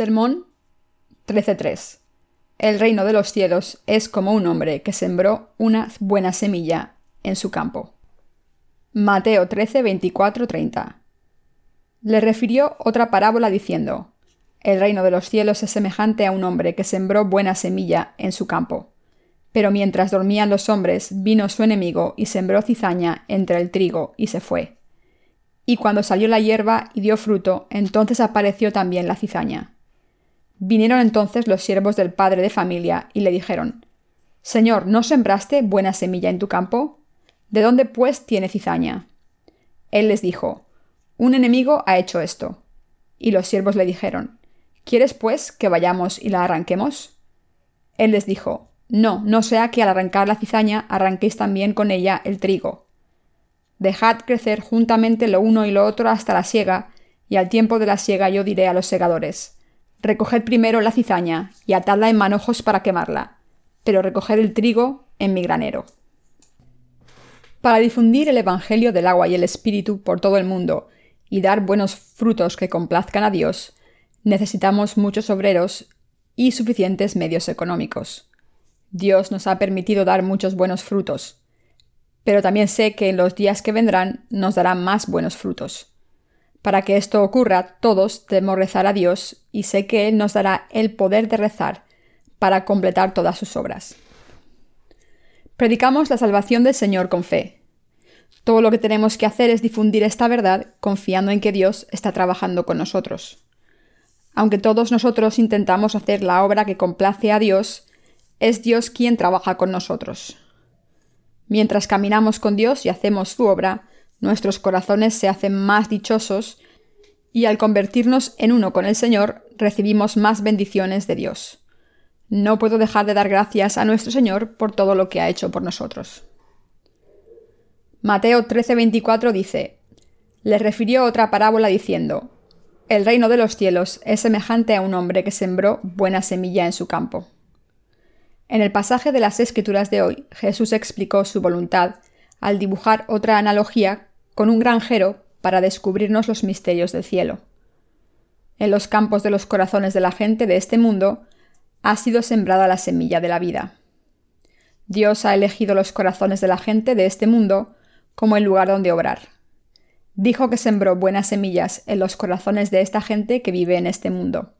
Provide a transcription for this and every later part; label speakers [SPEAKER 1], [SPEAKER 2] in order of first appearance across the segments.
[SPEAKER 1] Sermón 13.3. El reino de los cielos es como un hombre que sembró una buena semilla en su campo. Mateo 13, 30. Le refirió otra parábola diciendo, El reino de los cielos es semejante a un hombre que sembró buena semilla en su campo. Pero mientras dormían los hombres, vino su enemigo y sembró cizaña entre el trigo y se fue. Y cuando salió la hierba y dio fruto, entonces apareció también la cizaña. Vinieron entonces los siervos del padre de familia y le dijeron, Señor, ¿no sembraste buena semilla en tu campo? ¿De dónde pues tiene cizaña? Él les dijo, Un enemigo ha hecho esto. Y los siervos le dijeron, ¿Quieres pues que vayamos y la arranquemos? Él les dijo, No, no sea que al arrancar la cizaña arranquéis también con ella el trigo. Dejad crecer juntamente lo uno y lo otro hasta la siega, y al tiempo de la siega yo diré a los segadores, Recoged primero la cizaña y atadla en manojos para quemarla, pero recoged el trigo en mi granero. Para difundir el Evangelio del agua y el Espíritu por todo el mundo y dar buenos frutos que complazcan a Dios, necesitamos muchos obreros y suficientes medios económicos. Dios nos ha permitido dar muchos buenos frutos, pero también sé que en los días que vendrán nos dará más buenos frutos. Para que esto ocurra, todos debemos rezar a Dios y sé que Él nos dará el poder de rezar para completar todas sus obras. Predicamos la salvación del Señor con fe. Todo lo que tenemos que hacer es difundir esta verdad confiando en que Dios está trabajando con nosotros. Aunque todos nosotros intentamos hacer la obra que complace a Dios, es Dios quien trabaja con nosotros. Mientras caminamos con Dios y hacemos su obra, nuestros corazones se hacen más dichosos y al convertirnos en uno con el Señor recibimos más bendiciones de Dios. No puedo dejar de dar gracias a nuestro Señor por todo lo que ha hecho por nosotros. Mateo 13:24 dice, le refirió otra parábola diciendo, El reino de los cielos es semejante a un hombre que sembró buena semilla en su campo. En el pasaje de las Escrituras de hoy, Jesús explicó su voluntad al dibujar otra analogía con un granjero para descubrirnos los misterios del cielo. En los campos de los corazones de la gente de este mundo ha sido sembrada la semilla de la vida. Dios ha elegido los corazones de la gente de este mundo como el lugar donde obrar. Dijo que sembró buenas semillas en los corazones de esta gente que vive en este mundo.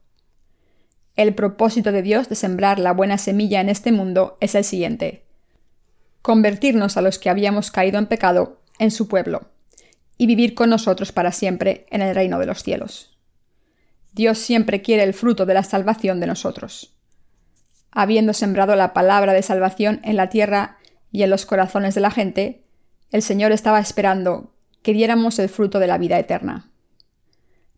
[SPEAKER 1] El propósito de Dios de sembrar la buena semilla en este mundo es el siguiente. Convertirnos a los que habíamos caído en pecado en su pueblo y vivir con nosotros para siempre en el reino de los cielos. Dios siempre quiere el fruto de la salvación de nosotros. Habiendo sembrado la palabra de salvación en la tierra y en los corazones de la gente, el Señor estaba esperando que diéramos el fruto de la vida eterna.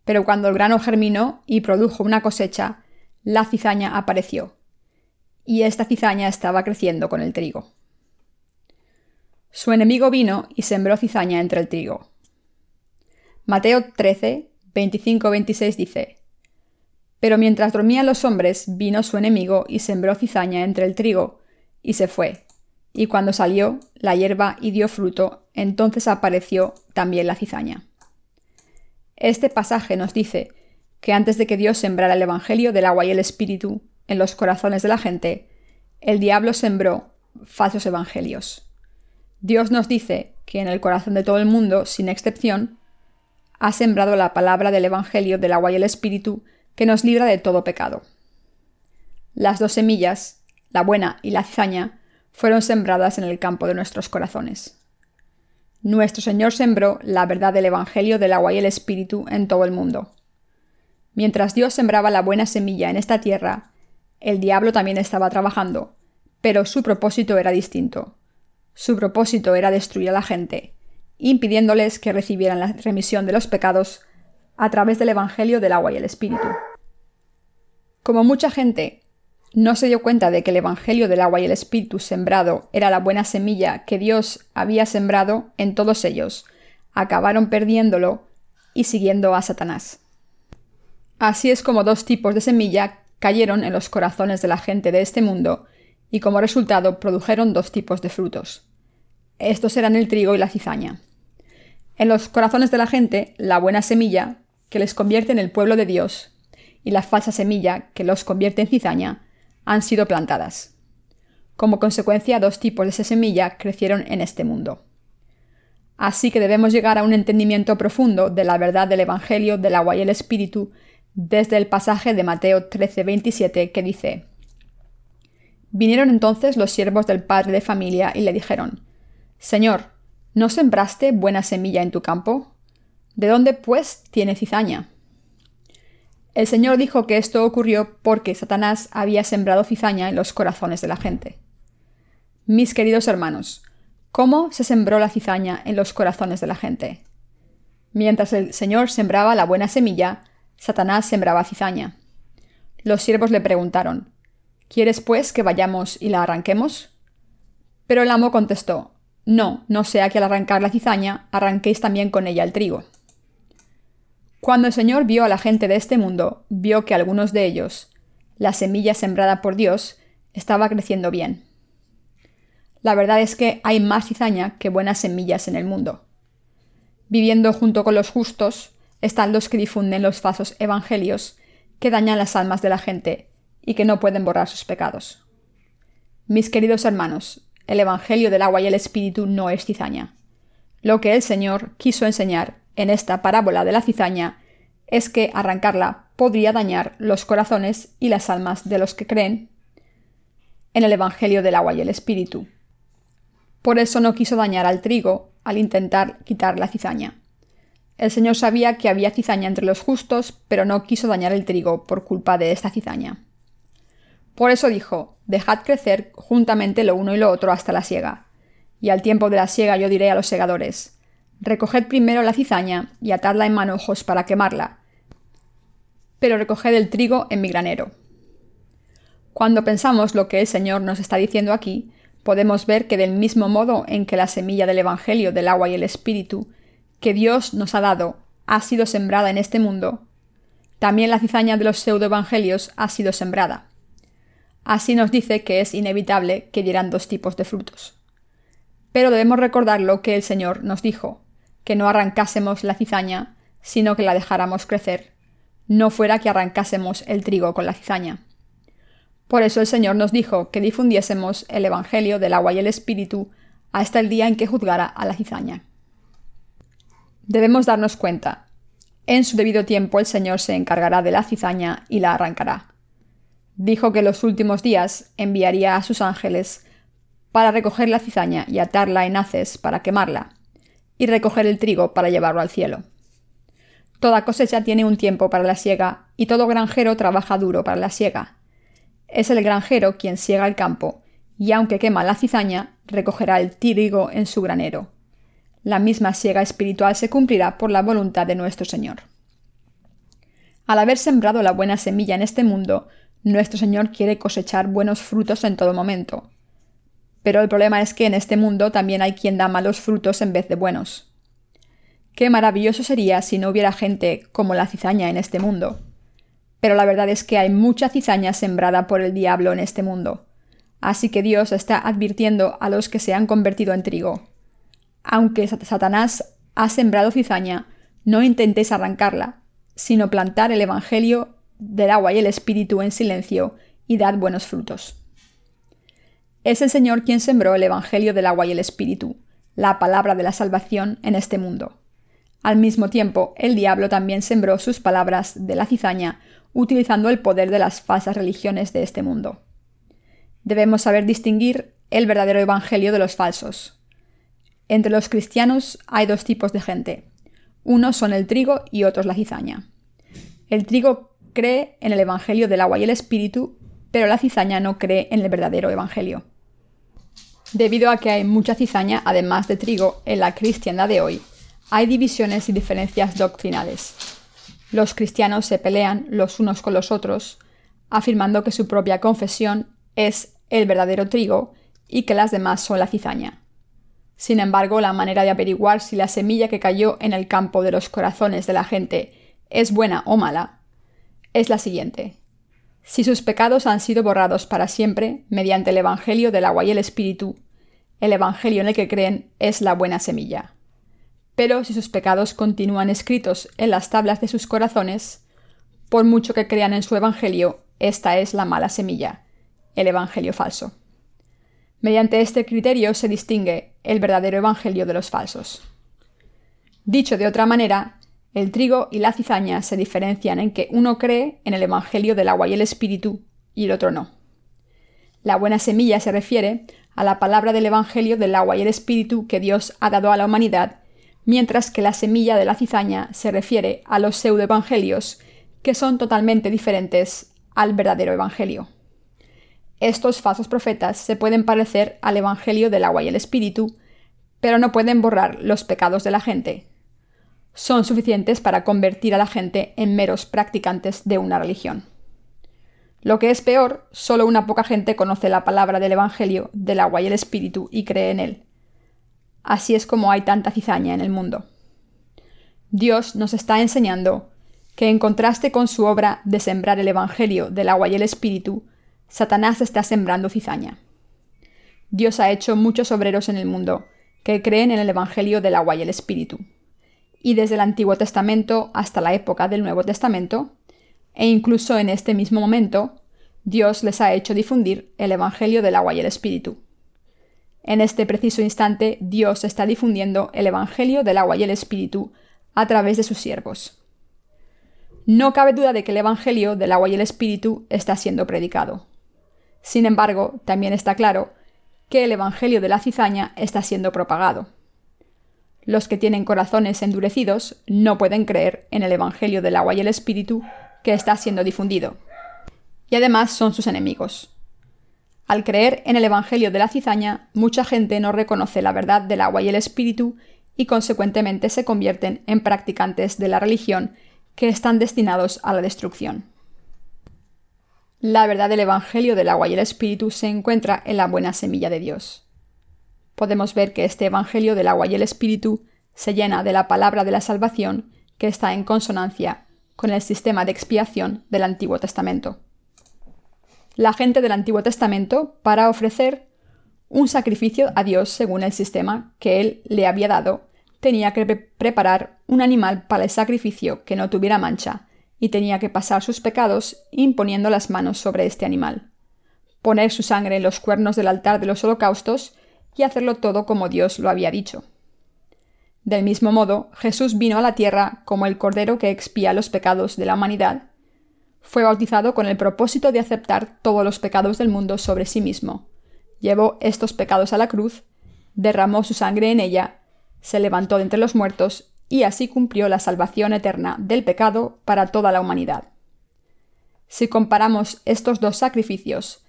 [SPEAKER 1] Pero cuando el grano germinó y produjo una cosecha, la cizaña apareció, y esta cizaña estaba creciendo con el trigo. Su enemigo vino y sembró cizaña entre el trigo. Mateo 13, 25-26 dice, Pero mientras dormían los hombres, vino su enemigo y sembró cizaña entre el trigo, y se fue. Y cuando salió la hierba y dio fruto, entonces apareció también la cizaña. Este pasaje nos dice que antes de que Dios sembrara el Evangelio del agua y el Espíritu en los corazones de la gente, el diablo sembró falsos evangelios. Dios nos dice que en el corazón de todo el mundo, sin excepción, ha sembrado la palabra del Evangelio del agua y el Espíritu, que nos libra de todo pecado. Las dos semillas, la buena y la cizaña, fueron sembradas en el campo de nuestros corazones. Nuestro Señor sembró la verdad del Evangelio del agua y el Espíritu en todo el mundo. Mientras Dios sembraba la buena semilla en esta tierra, el diablo también estaba trabajando, pero su propósito era distinto. Su propósito era destruir a la gente, impidiéndoles que recibieran la remisión de los pecados a través del Evangelio del agua y el Espíritu. Como mucha gente no se dio cuenta de que el Evangelio del agua y el Espíritu sembrado era la buena semilla que Dios había sembrado en todos ellos, acabaron perdiéndolo y siguiendo a Satanás. Así es como dos tipos de semilla cayeron en los corazones de la gente de este mundo y como resultado produjeron dos tipos de frutos. Estos eran el trigo y la cizaña. En los corazones de la gente, la buena semilla, que les convierte en el pueblo de Dios, y la falsa semilla que los convierte en cizaña han sido plantadas. Como consecuencia, dos tipos de esa semilla crecieron en este mundo. Así que debemos llegar a un entendimiento profundo de la verdad del Evangelio del agua y el Espíritu desde el pasaje de Mateo 13:27 que dice, Vinieron entonces los siervos del padre de familia y le dijeron, Señor, ¿no sembraste buena semilla en tu campo? ¿De dónde, pues, tiene cizaña? El Señor dijo que esto ocurrió porque Satanás había sembrado cizaña en los corazones de la gente. Mis queridos hermanos, ¿cómo se sembró la cizaña en los corazones de la gente? Mientras el Señor sembraba la buena semilla, Satanás sembraba cizaña. Los siervos le preguntaron, ¿Quieres pues que vayamos y la arranquemos? Pero el amo contestó, No, no sea que al arrancar la cizaña arranquéis también con ella el trigo. Cuando el Señor vio a la gente de este mundo, vio que algunos de ellos, la semilla sembrada por Dios, estaba creciendo bien. La verdad es que hay más cizaña que buenas semillas en el mundo. Viviendo junto con los justos están los que difunden los falsos evangelios que dañan las almas de la gente y que no pueden borrar sus pecados. Mis queridos hermanos, el Evangelio del agua y el Espíritu no es cizaña. Lo que el Señor quiso enseñar en esta parábola de la cizaña es que arrancarla podría dañar los corazones y las almas de los que creen en el Evangelio del agua y el Espíritu. Por eso no quiso dañar al trigo al intentar quitar la cizaña. El Señor sabía que había cizaña entre los justos, pero no quiso dañar el trigo por culpa de esta cizaña. Por eso dijo, Dejad crecer juntamente lo uno y lo otro hasta la siega. Y al tiempo de la siega yo diré a los segadores, Recoged primero la cizaña y atadla en manojos para quemarla, pero recoged el trigo en mi granero. Cuando pensamos lo que el Señor nos está diciendo aquí, podemos ver que del mismo modo en que la semilla del Evangelio del agua y el Espíritu que Dios nos ha dado ha sido sembrada en este mundo, también la cizaña de los pseudoevangelios ha sido sembrada. Así nos dice que es inevitable que dieran dos tipos de frutos. Pero debemos recordar lo que el Señor nos dijo, que no arrancásemos la cizaña, sino que la dejáramos crecer, no fuera que arrancásemos el trigo con la cizaña. Por eso el Señor nos dijo que difundiésemos el Evangelio del agua y el Espíritu hasta el día en que juzgara a la cizaña. Debemos darnos cuenta. En su debido tiempo el Señor se encargará de la cizaña y la arrancará. Dijo que los últimos días enviaría a sus ángeles para recoger la cizaña y atarla en haces para quemarla, y recoger el trigo para llevarlo al cielo. Toda cosecha tiene un tiempo para la siega, y todo granjero trabaja duro para la siega. Es el granjero quien siega el campo, y aunque quema la cizaña, recogerá el trigo en su granero la misma siega espiritual se cumplirá por la voluntad de nuestro Señor. Al haber sembrado la buena semilla en este mundo, nuestro Señor quiere cosechar buenos frutos en todo momento. Pero el problema es que en este mundo también hay quien da malos frutos en vez de buenos. Qué maravilloso sería si no hubiera gente como la cizaña en este mundo. Pero la verdad es que hay mucha cizaña sembrada por el diablo en este mundo. Así que Dios está advirtiendo a los que se han convertido en trigo aunque Satanás ha sembrado cizaña, no intentéis arrancarla, sino plantar el Evangelio del agua y el Espíritu en silencio y dad buenos frutos. Es el Señor quien sembró el Evangelio del agua y el Espíritu, la palabra de la salvación en este mundo. Al mismo tiempo, el diablo también sembró sus palabras de la cizaña, utilizando el poder de las falsas religiones de este mundo. Debemos saber distinguir el verdadero Evangelio de los falsos. Entre los cristianos hay dos tipos de gente. Unos son el trigo y otros la cizaña. El trigo cree en el Evangelio del agua y el Espíritu, pero la cizaña no cree en el verdadero Evangelio. Debido a que hay mucha cizaña, además de trigo, en la cristiandad de hoy, hay divisiones y diferencias doctrinales. Los cristianos se pelean los unos con los otros, afirmando que su propia confesión es el verdadero trigo y que las demás son la cizaña. Sin embargo, la manera de averiguar si la semilla que cayó en el campo de los corazones de la gente es buena o mala es la siguiente. Si sus pecados han sido borrados para siempre mediante el Evangelio del agua y el Espíritu, el Evangelio en el que creen es la buena semilla. Pero si sus pecados continúan escritos en las tablas de sus corazones, por mucho que crean en su Evangelio, esta es la mala semilla, el Evangelio falso. Mediante este criterio se distingue el verdadero Evangelio de los falsos. Dicho de otra manera, el trigo y la cizaña se diferencian en que uno cree en el Evangelio del agua y el Espíritu y el otro no. La buena semilla se refiere a la palabra del Evangelio del agua y el Espíritu que Dios ha dado a la humanidad, mientras que la semilla de la cizaña se refiere a los pseudoevangelios, que son totalmente diferentes al verdadero Evangelio. Estos falsos profetas se pueden parecer al Evangelio del agua y el Espíritu, pero no pueden borrar los pecados de la gente. Son suficientes para convertir a la gente en meros practicantes de una religión. Lo que es peor, solo una poca gente conoce la palabra del Evangelio del agua y el Espíritu y cree en él. Así es como hay tanta cizaña en el mundo. Dios nos está enseñando que en contraste con su obra de sembrar el Evangelio del agua y el Espíritu, Satanás está sembrando cizaña. Dios ha hecho muchos obreros en el mundo que creen en el Evangelio del agua y el Espíritu. Y desde el Antiguo Testamento hasta la época del Nuevo Testamento, e incluso en este mismo momento, Dios les ha hecho difundir el Evangelio del agua y el Espíritu. En este preciso instante, Dios está difundiendo el Evangelio del agua y el Espíritu a través de sus siervos. No cabe duda de que el Evangelio del agua y el Espíritu está siendo predicado. Sin embargo, también está claro que el Evangelio de la cizaña está siendo propagado. Los que tienen corazones endurecidos no pueden creer en el Evangelio del agua y el Espíritu que está siendo difundido. Y además son sus enemigos. Al creer en el Evangelio de la cizaña, mucha gente no reconoce la verdad del agua y el espíritu y consecuentemente se convierten en practicantes de la religión que están destinados a la destrucción. La verdad del Evangelio del agua y el espíritu se encuentra en la buena semilla de Dios. Podemos ver que este Evangelio del agua y el espíritu se llena de la palabra de la salvación que está en consonancia con el sistema de expiación del Antiguo Testamento. La gente del Antiguo Testamento, para ofrecer un sacrificio a Dios según el sistema que Él le había dado, tenía que preparar un animal para el sacrificio que no tuviera mancha, y tenía que pasar sus pecados imponiendo las manos sobre este animal, poner su sangre en los cuernos del altar de los holocaustos y hacerlo todo como Dios lo había dicho. Del mismo modo, Jesús vino a la tierra como el Cordero que expía los pecados de la humanidad. Fue bautizado con el propósito de aceptar todos los pecados del mundo sobre sí mismo. Llevó estos pecados a la cruz, derramó su sangre en ella, se levantó de entre los muertos y así cumplió la salvación eterna del pecado para toda la humanidad. Si comparamos estos dos sacrificios,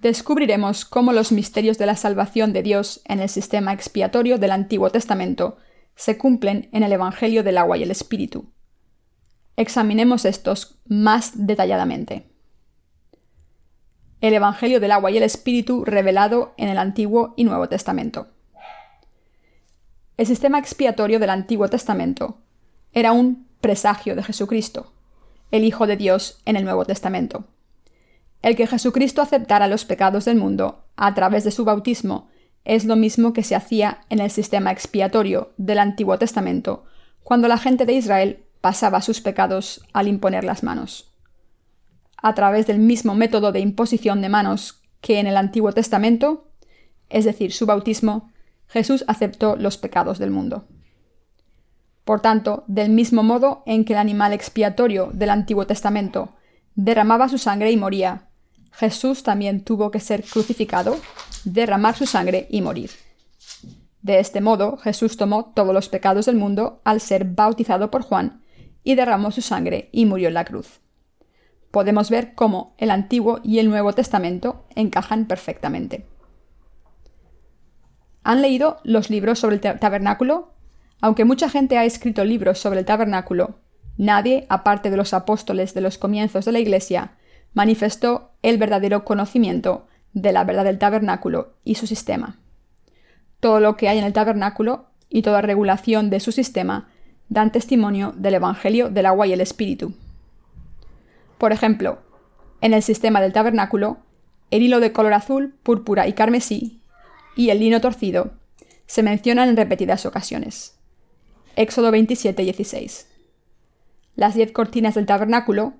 [SPEAKER 1] descubriremos cómo los misterios de la salvación de Dios en el sistema expiatorio del Antiguo Testamento se cumplen en el Evangelio del agua y el Espíritu. Examinemos estos más detalladamente. El Evangelio del agua y el Espíritu revelado en el Antiguo y Nuevo Testamento. El sistema expiatorio del Antiguo Testamento era un presagio de Jesucristo, el Hijo de Dios en el Nuevo Testamento. El que Jesucristo aceptara los pecados del mundo a través de su bautismo es lo mismo que se hacía en el sistema expiatorio del Antiguo Testamento, cuando la gente de Israel pasaba sus pecados al imponer las manos. A través del mismo método de imposición de manos que en el Antiguo Testamento, es decir, su bautismo, Jesús aceptó los pecados del mundo. Por tanto, del mismo modo en que el animal expiatorio del Antiguo Testamento derramaba su sangre y moría, Jesús también tuvo que ser crucificado, derramar su sangre y morir. De este modo, Jesús tomó todos los pecados del mundo al ser bautizado por Juan y derramó su sangre y murió en la cruz. Podemos ver cómo el Antiguo y el Nuevo Testamento encajan perfectamente. ¿Han leído los libros sobre el tabernáculo? Aunque mucha gente ha escrito libros sobre el tabernáculo, nadie, aparte de los apóstoles de los comienzos de la Iglesia, manifestó el verdadero conocimiento de la verdad del tabernáculo y su sistema. Todo lo que hay en el tabernáculo y toda regulación de su sistema dan testimonio del Evangelio del agua y el Espíritu. Por ejemplo, en el sistema del tabernáculo, el hilo de color azul, púrpura y carmesí y el lino torcido se mencionan en repetidas ocasiones. Éxodo 27 16. Las diez cortinas del tabernáculo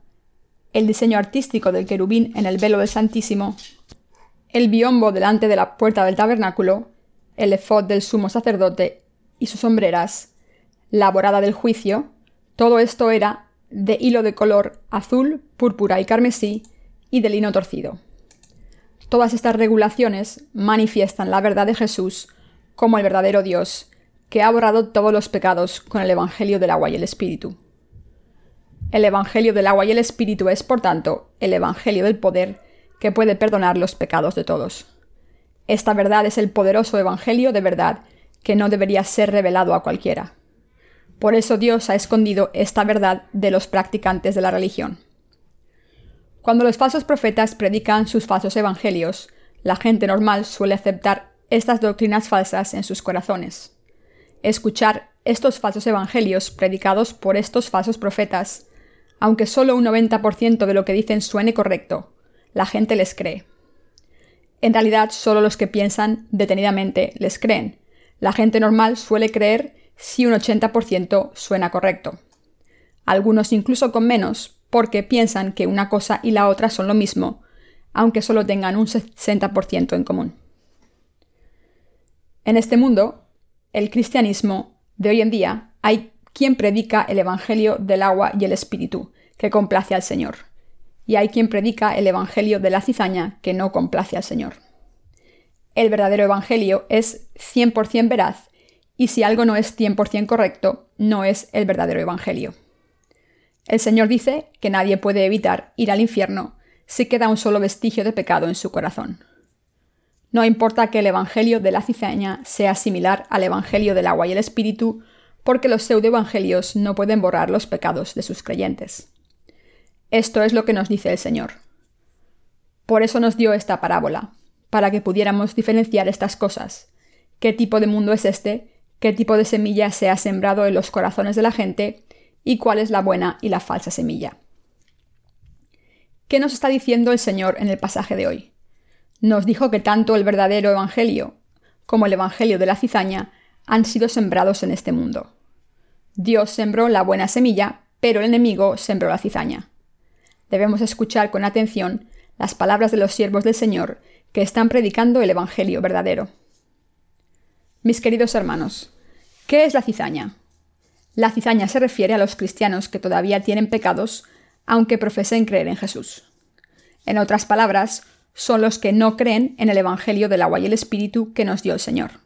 [SPEAKER 1] el diseño artístico del querubín en el velo del Santísimo, el biombo delante de la puerta del tabernáculo, el efod del sumo sacerdote y sus sombreras, la borada del juicio, todo esto era de hilo de color azul, púrpura y carmesí y de lino torcido. Todas estas regulaciones manifiestan la verdad de Jesús como el verdadero Dios, que ha borrado todos los pecados con el Evangelio del agua y el Espíritu. El Evangelio del agua y el Espíritu es, por tanto, el Evangelio del poder que puede perdonar los pecados de todos. Esta verdad es el poderoso Evangelio de verdad que no debería ser revelado a cualquiera. Por eso Dios ha escondido esta verdad de los practicantes de la religión. Cuando los falsos profetas predican sus falsos evangelios, la gente normal suele aceptar estas doctrinas falsas en sus corazones. Escuchar estos falsos evangelios predicados por estos falsos profetas aunque solo un 90% de lo que dicen suene correcto, la gente les cree. En realidad, solo los que piensan detenidamente les creen. La gente normal suele creer si un 80% suena correcto. Algunos incluso con menos, porque piensan que una cosa y la otra son lo mismo, aunque solo tengan un 60% en común. En este mundo, el cristianismo de hoy en día, hay quien predica el Evangelio del agua y el Espíritu, que complace al Señor. Y hay quien predica el Evangelio de la cizaña, que no complace al Señor. El verdadero Evangelio es 100% veraz, y si algo no es 100% correcto, no es el verdadero Evangelio. El Señor dice que nadie puede evitar ir al infierno si queda un solo vestigio de pecado en su corazón. No importa que el Evangelio de la cizaña sea similar al Evangelio del agua y el Espíritu, porque los pseudoevangelios no pueden borrar los pecados de sus creyentes. Esto es lo que nos dice el Señor. Por eso nos dio esta parábola, para que pudiéramos diferenciar estas cosas. ¿Qué tipo de mundo es este? ¿Qué tipo de semilla se ha sembrado en los corazones de la gente? ¿Y cuál es la buena y la falsa semilla? ¿Qué nos está diciendo el Señor en el pasaje de hoy? Nos dijo que tanto el verdadero Evangelio como el Evangelio de la cizaña han sido sembrados en este mundo. Dios sembró la buena semilla, pero el enemigo sembró la cizaña. Debemos escuchar con atención las palabras de los siervos del Señor que están predicando el Evangelio verdadero. Mis queridos hermanos, ¿qué es la cizaña? La cizaña se refiere a los cristianos que todavía tienen pecados, aunque profesen creer en Jesús. En otras palabras, son los que no creen en el Evangelio del agua y el Espíritu que nos dio el Señor.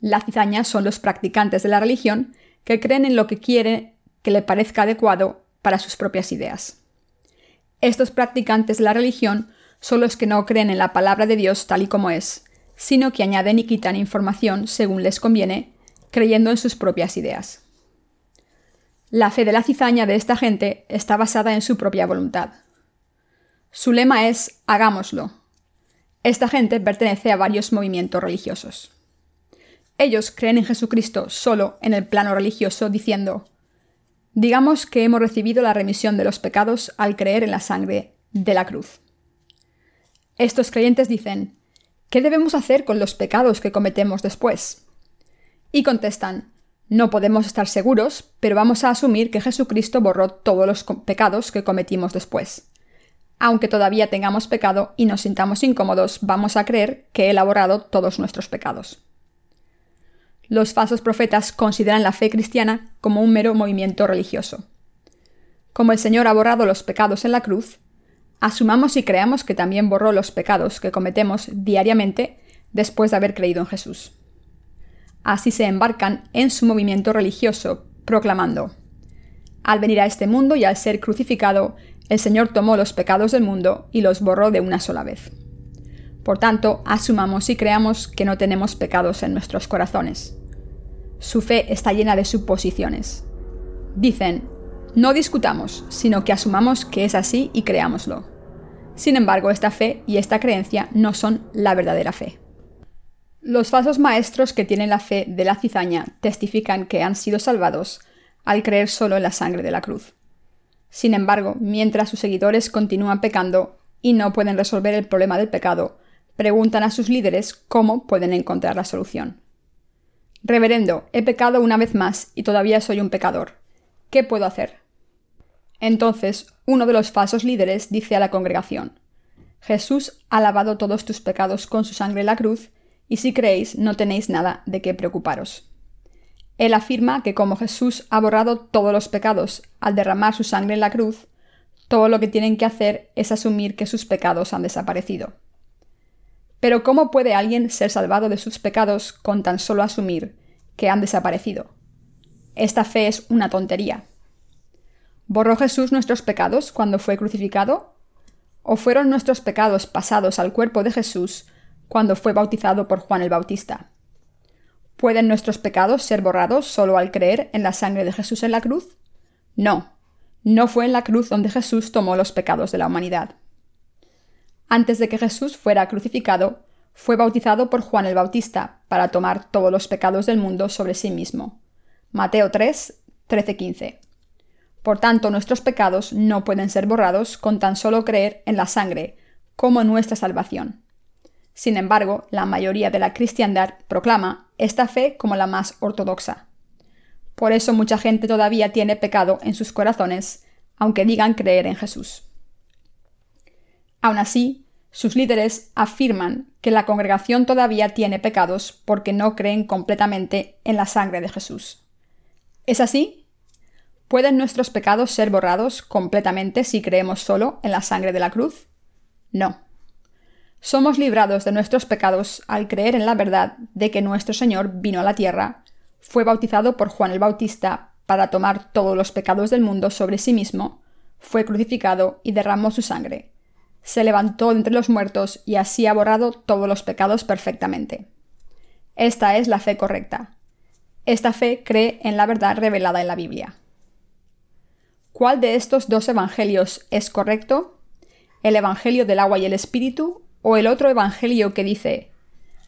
[SPEAKER 1] La cizaña son los practicantes de la religión que creen en lo que quiere que le parezca adecuado para sus propias ideas. Estos practicantes de la religión son los que no creen en la palabra de Dios tal y como es, sino que añaden y quitan información según les conviene, creyendo en sus propias ideas. La fe de la cizaña de esta gente está basada en su propia voluntad. Su lema es hagámoslo. Esta gente pertenece a varios movimientos religiosos. Ellos creen en Jesucristo solo en el plano religioso, diciendo, digamos que hemos recibido la remisión de los pecados al creer en la sangre de la cruz. Estos creyentes dicen, ¿qué debemos hacer con los pecados que cometemos después? Y contestan, no podemos estar seguros, pero vamos a asumir que Jesucristo borró todos los pecados que cometimos después. Aunque todavía tengamos pecado y nos sintamos incómodos, vamos a creer que Él ha borrado todos nuestros pecados. Los falsos profetas consideran la fe cristiana como un mero movimiento religioso. Como el Señor ha borrado los pecados en la cruz, asumamos y creamos que también borró los pecados que cometemos diariamente después de haber creído en Jesús. Así se embarcan en su movimiento religioso, proclamando, Al venir a este mundo y al ser crucificado, el Señor tomó los pecados del mundo y los borró de una sola vez. Por tanto, asumamos y creamos que no tenemos pecados en nuestros corazones. Su fe está llena de suposiciones. Dicen, no discutamos, sino que asumamos que es así y creámoslo. Sin embargo, esta fe y esta creencia no son la verdadera fe. Los falsos maestros que tienen la fe de la cizaña testifican que han sido salvados al creer solo en la sangre de la cruz. Sin embargo, mientras sus seguidores continúan pecando y no pueden resolver el problema del pecado, preguntan a sus líderes cómo pueden encontrar la solución. Reverendo, he pecado una vez más y todavía soy un pecador. ¿Qué puedo hacer? Entonces uno de los falsos líderes dice a la congregación, Jesús ha lavado todos tus pecados con su sangre en la cruz, y si creéis no tenéis nada de qué preocuparos. Él afirma que como Jesús ha borrado todos los pecados al derramar su sangre en la cruz, todo lo que tienen que hacer es asumir que sus pecados han desaparecido. Pero ¿cómo puede alguien ser salvado de sus pecados con tan solo asumir que han desaparecido? Esta fe es una tontería. ¿Borró Jesús nuestros pecados cuando fue crucificado? ¿O fueron nuestros pecados pasados al cuerpo de Jesús cuando fue bautizado por Juan el Bautista? ¿Pueden nuestros pecados ser borrados solo al creer en la sangre de Jesús en la cruz? No, no fue en la cruz donde Jesús tomó los pecados de la humanidad. Antes de que Jesús fuera crucificado, fue bautizado por Juan el Bautista para tomar todos los pecados del mundo sobre sí mismo. Mateo 3, 13-15. Por tanto, nuestros pecados no pueden ser borrados con tan solo creer en la sangre, como nuestra salvación. Sin embargo, la mayoría de la cristiandad proclama esta fe como la más ortodoxa. Por eso mucha gente todavía tiene pecado en sus corazones, aunque digan creer en Jesús. Aún así, sus líderes afirman que la congregación todavía tiene pecados porque no creen completamente en la sangre de Jesús. ¿Es así? ¿Pueden nuestros pecados ser borrados completamente si creemos solo en la sangre de la cruz? No. Somos librados de nuestros pecados al creer en la verdad de que nuestro Señor vino a la tierra, fue bautizado por Juan el Bautista para tomar todos los pecados del mundo sobre sí mismo, fue crucificado y derramó su sangre. Se levantó de entre los muertos y así ha borrado todos los pecados perfectamente. Esta es la fe correcta. Esta fe cree en la verdad revelada en la Biblia. ¿Cuál de estos dos evangelios es correcto? ¿El evangelio del agua y el espíritu o el otro evangelio que dice,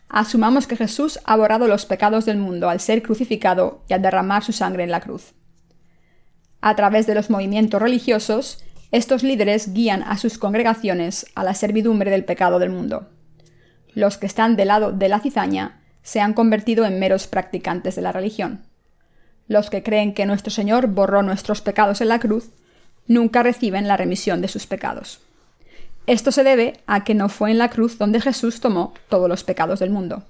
[SPEAKER 1] asumamos que Jesús ha borrado los pecados del mundo al ser crucificado y al derramar su sangre en la cruz. A través de los movimientos religiosos, estos líderes guían a sus congregaciones a la servidumbre del pecado del mundo. Los que están del lado de la cizaña se han convertido en meros practicantes de la religión. Los que creen que nuestro Señor borró nuestros pecados en la cruz nunca reciben la remisión de sus pecados. Esto se debe a que no fue en la cruz donde Jesús tomó todos los pecados del mundo.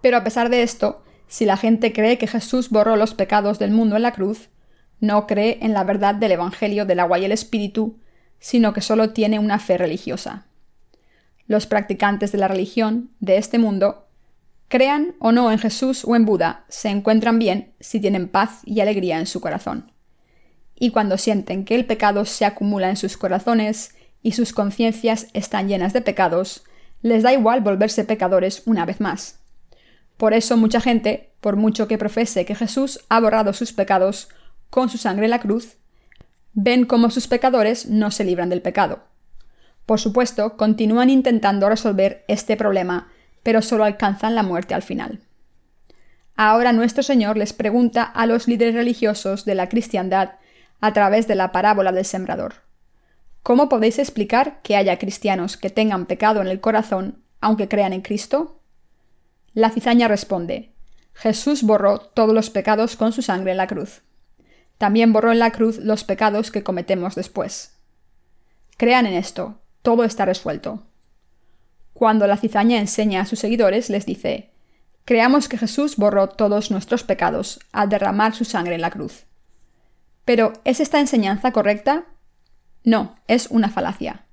[SPEAKER 1] Pero a pesar de esto, si la gente cree que Jesús borró los pecados del mundo en la cruz, no cree en la verdad del Evangelio del agua y el Espíritu, sino que solo tiene una fe religiosa. Los practicantes de la religión de este mundo, crean o no en Jesús o en Buda, se encuentran bien si tienen paz y alegría en su corazón. Y cuando sienten que el pecado se acumula en sus corazones y sus conciencias están llenas de pecados, les da igual volverse pecadores una vez más. Por eso mucha gente, por mucho que profese que Jesús ha borrado sus pecados con su sangre en la cruz, ven cómo sus pecadores no se libran del pecado. Por supuesto, continúan intentando resolver este problema, pero solo alcanzan la muerte al final. Ahora nuestro Señor les pregunta a los líderes religiosos de la cristiandad a través de la parábola del sembrador. ¿Cómo podéis explicar que haya cristianos que tengan pecado en el corazón aunque crean en Cristo? La cizaña responde, Jesús borró todos los pecados con su sangre en la cruz. También borró en la cruz los pecados que cometemos después. Crean en esto, todo está resuelto. Cuando la cizaña enseña a sus seguidores, les dice, Creamos que Jesús borró todos nuestros pecados al derramar su sangre en la cruz. Pero, ¿es esta enseñanza correcta? No, es una falacia.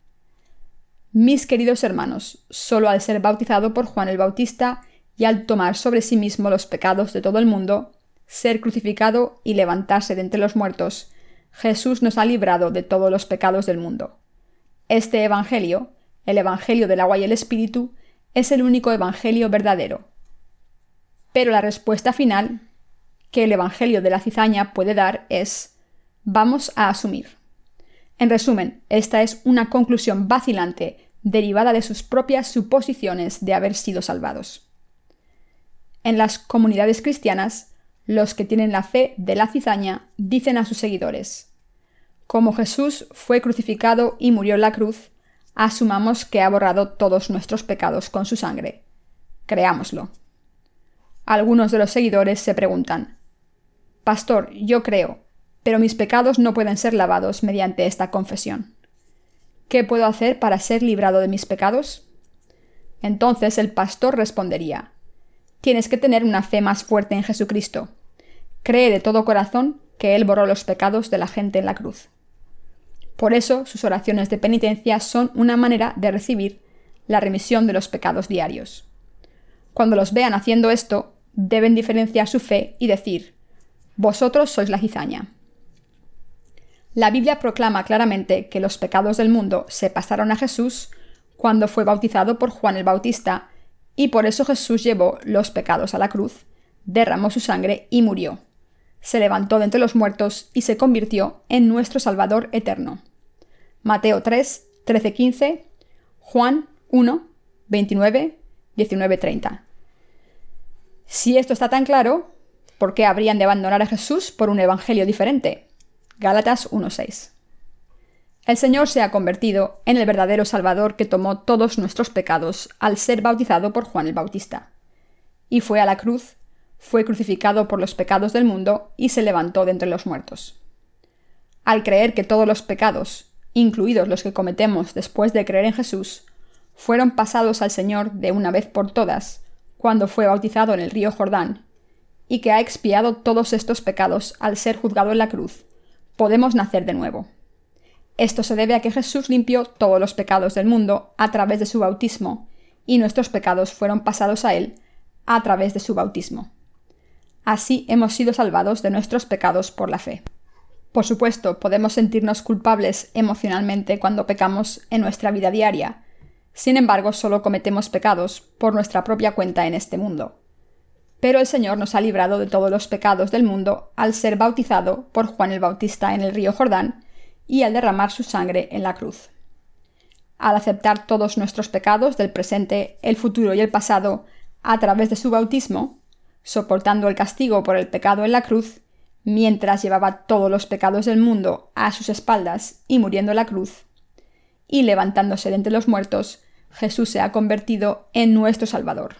[SPEAKER 1] Mis queridos hermanos, solo al ser bautizado por Juan el Bautista y al tomar sobre sí mismo los pecados de todo el mundo, ser crucificado y levantarse de entre los muertos, Jesús nos ha librado de todos los pecados del mundo. Este Evangelio, el Evangelio del agua y el Espíritu, es el único Evangelio verdadero. Pero la respuesta final que el Evangelio de la cizaña puede dar es vamos a asumir. En resumen, esta es una conclusión vacilante derivada de sus propias suposiciones de haber sido salvados. En las comunidades cristianas, los que tienen la fe de la cizaña dicen a sus seguidores, como Jesús fue crucificado y murió en la cruz, asumamos que ha borrado todos nuestros pecados con su sangre. Creámoslo. Algunos de los seguidores se preguntan, Pastor, yo creo, pero mis pecados no pueden ser lavados mediante esta confesión. ¿Qué puedo hacer para ser librado de mis pecados? Entonces el pastor respondería, Tienes que tener una fe más fuerte en Jesucristo. Cree de todo corazón que Él borró los pecados de la gente en la cruz. Por eso sus oraciones de penitencia son una manera de recibir la remisión de los pecados diarios. Cuando los vean haciendo esto, deben diferenciar su fe y decir, Vosotros sois la cizaña. La Biblia proclama claramente que los pecados del mundo se pasaron a Jesús cuando fue bautizado por Juan el Bautista, y por eso Jesús llevó los pecados a la cruz, derramó su sangre y murió. Se levantó de entre los muertos y se convirtió en nuestro Salvador eterno. Mateo 3, 13, 15, Juan 1, 29, 19, 30. Si esto está tan claro, ¿por qué habrían de abandonar a Jesús por un evangelio diferente? Gálatas 1.6. El Señor se ha convertido en el verdadero Salvador que tomó todos nuestros pecados al ser bautizado por Juan el Bautista. Y fue a la cruz, fue crucificado por los pecados del mundo y se levantó de entre los muertos. Al creer que todos los pecados, incluidos los que cometemos después de creer en Jesús, fueron pasados al Señor de una vez por todas, cuando fue bautizado en el río Jordán, y que ha expiado todos estos pecados al ser juzgado en la cruz, podemos nacer de nuevo. Esto se debe a que Jesús limpió todos los pecados del mundo a través de su bautismo, y nuestros pecados fueron pasados a Él a través de su bautismo. Así hemos sido salvados de nuestros pecados por la fe. Por supuesto, podemos sentirnos culpables emocionalmente cuando pecamos en nuestra vida diaria. Sin embargo, solo cometemos pecados por nuestra propia cuenta en este mundo pero el Señor nos ha librado de todos los pecados del mundo al ser bautizado por Juan el Bautista en el río Jordán y al derramar su sangre en la cruz. Al aceptar todos nuestros pecados del presente, el futuro y el pasado a través de su bautismo, soportando el castigo por el pecado en la cruz, mientras llevaba todos los pecados del mundo a sus espaldas y muriendo en la cruz, y levantándose de entre los muertos, Jesús se ha convertido en nuestro Salvador.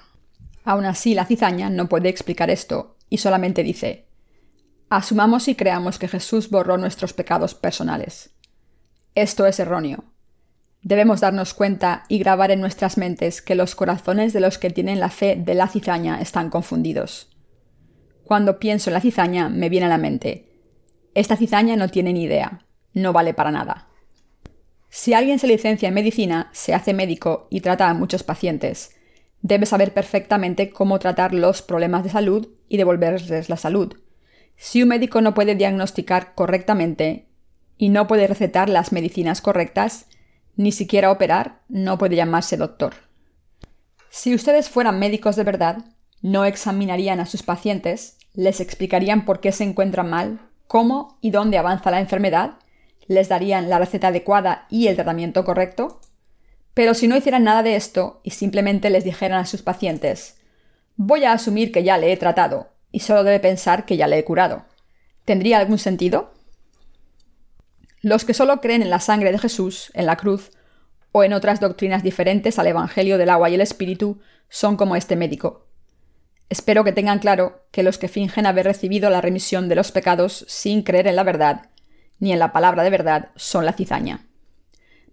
[SPEAKER 1] Aún así, la cizaña no puede explicar esto y solamente dice, asumamos y creamos que Jesús borró nuestros pecados personales. Esto es erróneo. Debemos darnos cuenta y grabar en nuestras mentes que los corazones de los que tienen la fe de la cizaña están confundidos. Cuando pienso en la cizaña me viene a la mente, esta cizaña no tiene ni idea, no vale para nada. Si alguien se licencia en medicina, se hace médico y trata a muchos pacientes, debe saber perfectamente cómo tratar los problemas de salud y devolverles la salud. Si un médico no puede diagnosticar correctamente y no puede recetar las medicinas correctas, ni siquiera operar, no puede llamarse doctor. Si ustedes fueran médicos de verdad, no examinarían a sus pacientes, les explicarían por qué se encuentran mal, cómo y dónde avanza la enfermedad, les darían la receta adecuada y el tratamiento correcto, pero si no hicieran nada de esto y simplemente les dijeran a sus pacientes, voy a asumir que ya le he tratado y solo debe pensar que ya le he curado, ¿tendría algún sentido? Los que solo creen en la sangre de Jesús, en la cruz, o en otras doctrinas diferentes al Evangelio del agua y el Espíritu, son como este médico. Espero que tengan claro que los que fingen haber recibido la remisión de los pecados sin creer en la verdad, ni en la palabra de verdad, son la cizaña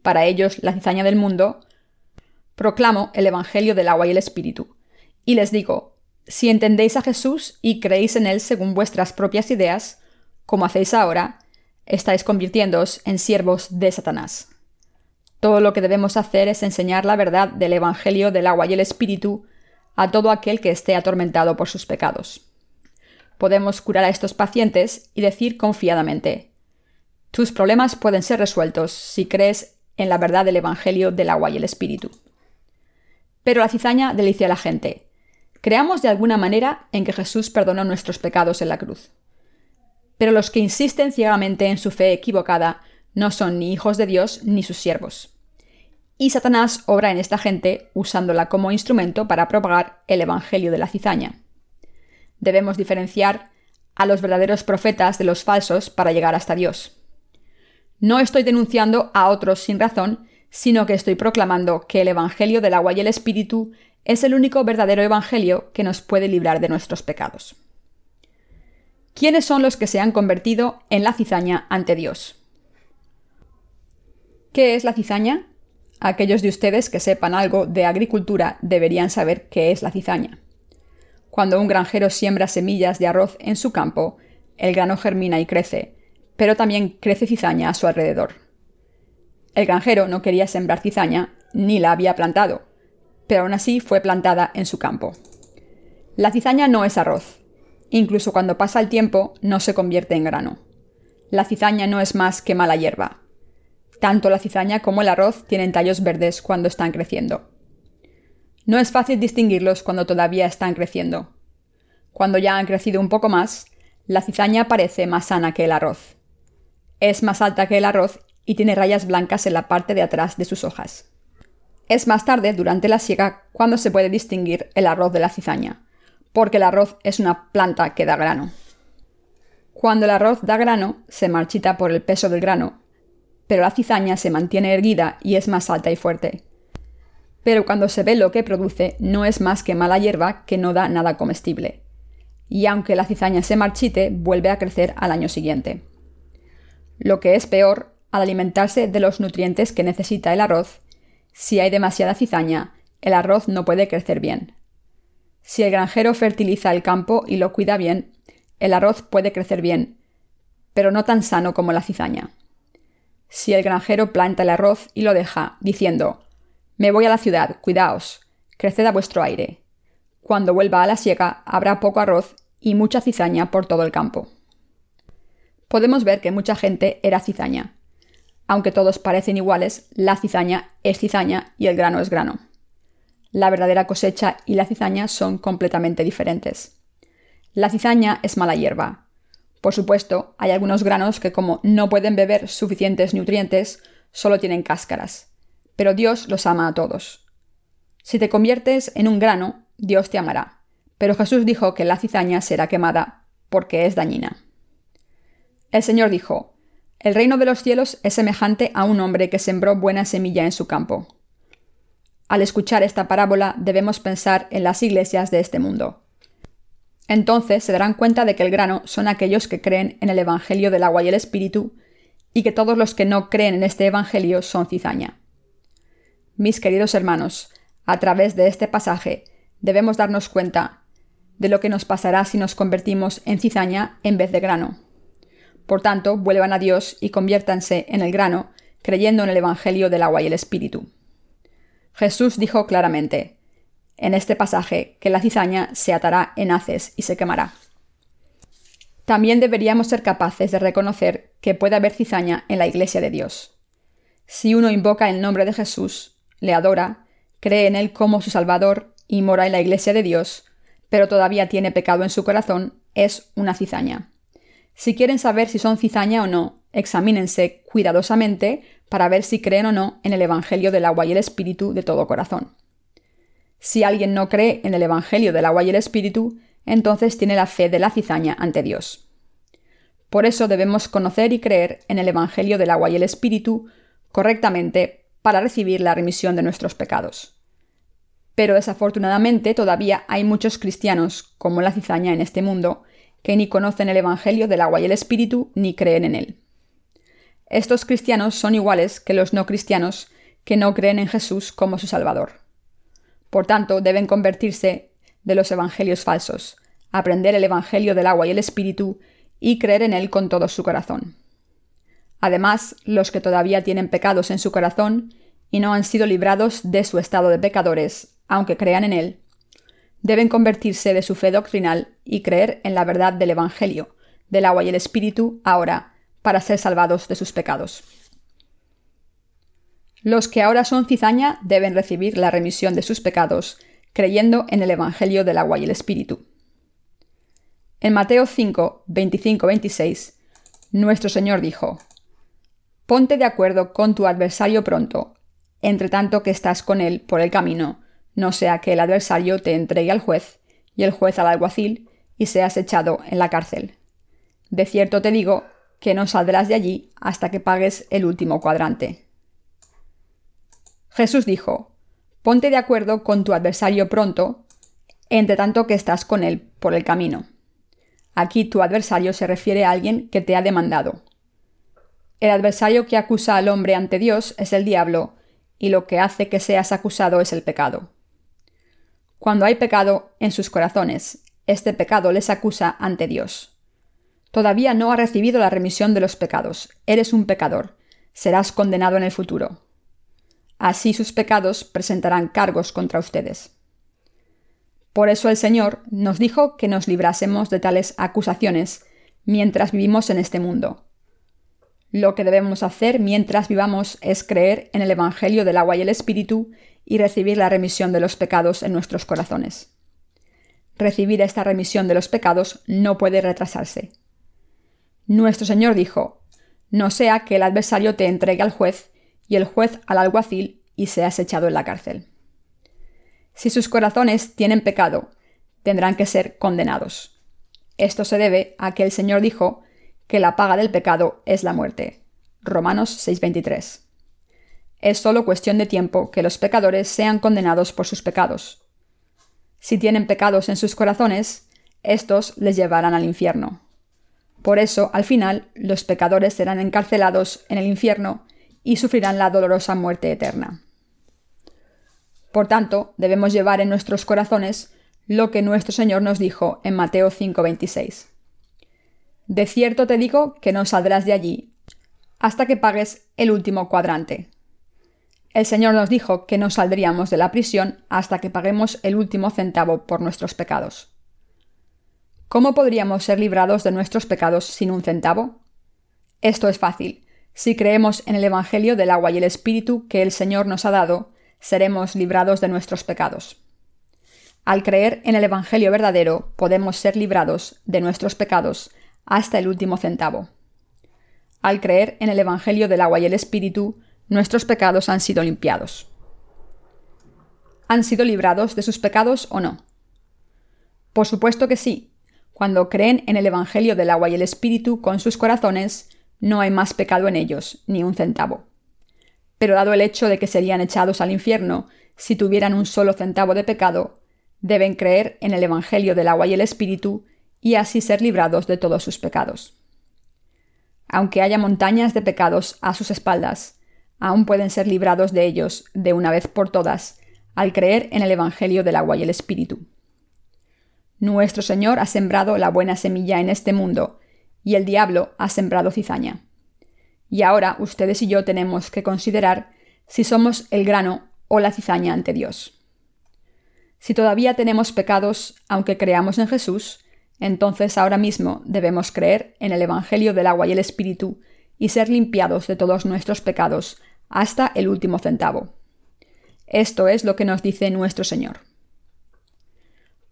[SPEAKER 1] para ellos la cizaña del mundo, proclamo el Evangelio del agua y el Espíritu. Y les digo, si entendéis a Jesús y creéis en Él según vuestras propias ideas, como hacéis ahora, estáis convirtiéndoos en siervos de Satanás. Todo lo que debemos hacer es enseñar la verdad del Evangelio del agua y el Espíritu a todo aquel que esté atormentado por sus pecados. Podemos curar a estos pacientes y decir confiadamente, tus problemas pueden ser resueltos si crees en la verdad del Evangelio del agua y el Espíritu. Pero la cizaña delicia a la gente. Creamos de alguna manera en que Jesús perdonó nuestros pecados en la cruz. Pero los que insisten ciegamente en su fe equivocada no son ni hijos de Dios ni sus siervos. Y Satanás obra en esta gente usándola como instrumento para propagar el Evangelio de la cizaña. Debemos diferenciar a los verdaderos profetas de los falsos para llegar hasta Dios. No estoy denunciando a otros sin razón, sino que estoy proclamando que el Evangelio del agua y el Espíritu es el único verdadero Evangelio que nos puede librar de nuestros pecados. ¿Quiénes son los que se han convertido en la cizaña ante Dios? ¿Qué es la cizaña? Aquellos de ustedes que sepan algo de agricultura deberían saber qué es la cizaña. Cuando un granjero siembra semillas de arroz en su campo, el grano germina y crece, pero también crece cizaña a su alrededor. El granjero no quería sembrar cizaña ni la había plantado, pero aún así fue plantada en su campo. La cizaña no es arroz. Incluso cuando pasa el tiempo, no se convierte en grano. La cizaña no es más que mala hierba. Tanto la cizaña como el arroz tienen tallos verdes cuando están creciendo. No es fácil distinguirlos cuando todavía están creciendo. Cuando ya han crecido un poco más, la cizaña parece más sana que el arroz. Es más alta que el arroz y tiene rayas blancas en la parte de atrás de sus hojas. Es más tarde, durante la siega, cuando se puede distinguir el arroz de la cizaña, porque el arroz es una planta que da grano. Cuando el arroz da grano, se marchita por el peso del grano, pero la cizaña se mantiene erguida y es más alta y fuerte. Pero cuando se ve lo que produce, no es más que mala hierba que no da nada comestible. Y aunque la cizaña se marchite, vuelve a crecer al año siguiente. Lo que es peor, al alimentarse de los nutrientes que necesita el arroz, si hay demasiada cizaña, el arroz no puede crecer bien. Si el granjero fertiliza el campo y lo cuida bien, el arroz puede crecer bien, pero no tan sano como la cizaña. Si el granjero planta el arroz y lo deja, diciendo Me voy a la ciudad, cuidaos, creced a vuestro aire. Cuando vuelva a la siega habrá poco arroz y mucha cizaña por todo el campo. Podemos ver que mucha gente era cizaña. Aunque todos parecen iguales, la cizaña es cizaña y el grano es grano la verdadera cosecha y la cizaña son completamente diferentes. La cizaña es mala hierba. Por supuesto, hay algunos granos que como no pueden beber suficientes nutrientes, solo tienen cáscaras. Pero Dios los ama a todos. Si te conviertes en un grano, Dios te amará. Pero Jesús dijo que la cizaña será quemada porque es dañina. El Señor dijo, El reino de los cielos es semejante a un hombre que sembró buena semilla en su campo. Al escuchar esta parábola debemos pensar en las iglesias de este mundo. Entonces se darán cuenta de que el grano son aquellos que creen en el Evangelio del agua y el Espíritu, y que todos los que no creen en este Evangelio son cizaña. Mis queridos hermanos, a través de este pasaje debemos darnos cuenta de lo que nos pasará si nos convertimos en cizaña en vez de grano. Por tanto, vuelvan a Dios y conviértanse en el grano, creyendo en el Evangelio del agua y el Espíritu. Jesús dijo claramente, en este pasaje, que la cizaña se atará en haces y se quemará. También deberíamos ser capaces de reconocer que puede haber cizaña en la Iglesia de Dios. Si uno invoca el nombre de Jesús, le adora, cree en Él como su Salvador y mora en la Iglesia de Dios, pero todavía tiene pecado en su corazón, es una cizaña. Si quieren saber si son cizaña o no, examínense cuidadosamente para ver si creen o no en el Evangelio del agua y el Espíritu de todo corazón. Si alguien no cree en el Evangelio del agua y el Espíritu, entonces tiene la fe de la cizaña ante Dios. Por eso debemos conocer y creer en el Evangelio del agua y el Espíritu correctamente para recibir la remisión de nuestros pecados. Pero desafortunadamente todavía hay muchos cristianos, como la cizaña en este mundo, que ni conocen el Evangelio del agua y el Espíritu ni creen en él. Estos cristianos son iguales que los no cristianos que no creen en Jesús como su Salvador. Por tanto, deben convertirse de los evangelios falsos, aprender el Evangelio del agua y el Espíritu y creer en él con todo su corazón. Además, los que todavía tienen pecados en su corazón y no han sido librados de su estado de pecadores, aunque crean en él, deben convertirse de su fe doctrinal y creer en la verdad del Evangelio, del agua y el Espíritu ahora para ser salvados de sus pecados. Los que ahora son cizaña deben recibir la remisión de sus pecados, creyendo en el Evangelio del agua y el Espíritu. En Mateo 5, 25-26, nuestro Señor dijo, Ponte de acuerdo con tu adversario pronto, entre tanto que estás con él por el camino, no sea que el adversario te entregue al juez, y el juez al alguacil, y seas echado en la cárcel. De cierto te digo que no saldrás de allí hasta que pagues el último cuadrante. Jesús dijo, Ponte de acuerdo con tu adversario pronto, entre tanto que estás con él por el camino. Aquí tu adversario se refiere a alguien que te ha demandado. El adversario que acusa al hombre ante Dios es el diablo, y lo que hace que seas acusado es el pecado. Cuando hay pecado en sus corazones, este pecado les acusa ante Dios. Todavía no ha recibido la remisión de los pecados, eres un pecador, serás condenado en el futuro. Así sus pecados presentarán cargos contra ustedes. Por eso el Señor nos dijo que nos librásemos de tales acusaciones mientras vivimos en este mundo. Lo que debemos hacer mientras vivamos es creer en el Evangelio del agua y el Espíritu y recibir la remisión de los pecados en nuestros corazones. Recibir esta remisión de los pecados no puede retrasarse. Nuestro Señor dijo, no sea que el adversario te entregue al juez y el juez al alguacil y seas echado en la cárcel. Si sus corazones tienen pecado, tendrán que ser condenados. Esto se debe a que el Señor dijo que la paga del pecado es la muerte. Romanos 6:23. Es solo cuestión de tiempo que los pecadores sean condenados por sus pecados. Si tienen pecados en sus corazones, estos les llevarán al infierno. Por eso, al final, los pecadores serán encarcelados en el infierno y sufrirán la dolorosa muerte eterna. Por tanto, debemos llevar en nuestros corazones lo que nuestro Señor nos dijo en Mateo 5:26. De cierto te digo que no saldrás de allí hasta que pagues el último cuadrante. El Señor nos dijo que no saldríamos de la prisión hasta que paguemos el último centavo por nuestros pecados. ¿Cómo podríamos ser librados de nuestros pecados sin un centavo? Esto es fácil. Si creemos en el Evangelio del agua y el Espíritu que el Señor nos ha dado, seremos librados de nuestros pecados. Al creer en el Evangelio verdadero, podemos ser librados de nuestros pecados hasta el último centavo. Al creer en el Evangelio del agua y el Espíritu, nuestros pecados han sido limpiados. ¿Han sido librados de sus pecados o no? Por supuesto que sí. Cuando creen en el Evangelio del agua y el Espíritu con sus corazones, no hay más pecado en ellos, ni un centavo pero dado el hecho de que serían echados al infierno si tuvieran un solo centavo de pecado, deben creer en el Evangelio del agua y el Espíritu y así ser librados de todos sus pecados. Aunque haya montañas de pecados a sus espaldas, aún pueden ser librados de ellos de una vez por todas al creer en el Evangelio del agua y el Espíritu. Nuestro Señor ha sembrado la buena semilla en este mundo, y el diablo ha sembrado cizaña. Y ahora ustedes y yo tenemos que considerar si somos el grano o la cizaña ante Dios. Si todavía tenemos pecados, aunque creamos en Jesús, entonces ahora mismo debemos creer en el Evangelio del agua y el Espíritu y ser limpiados de todos nuestros pecados hasta el último centavo. Esto es lo que nos dice nuestro Señor.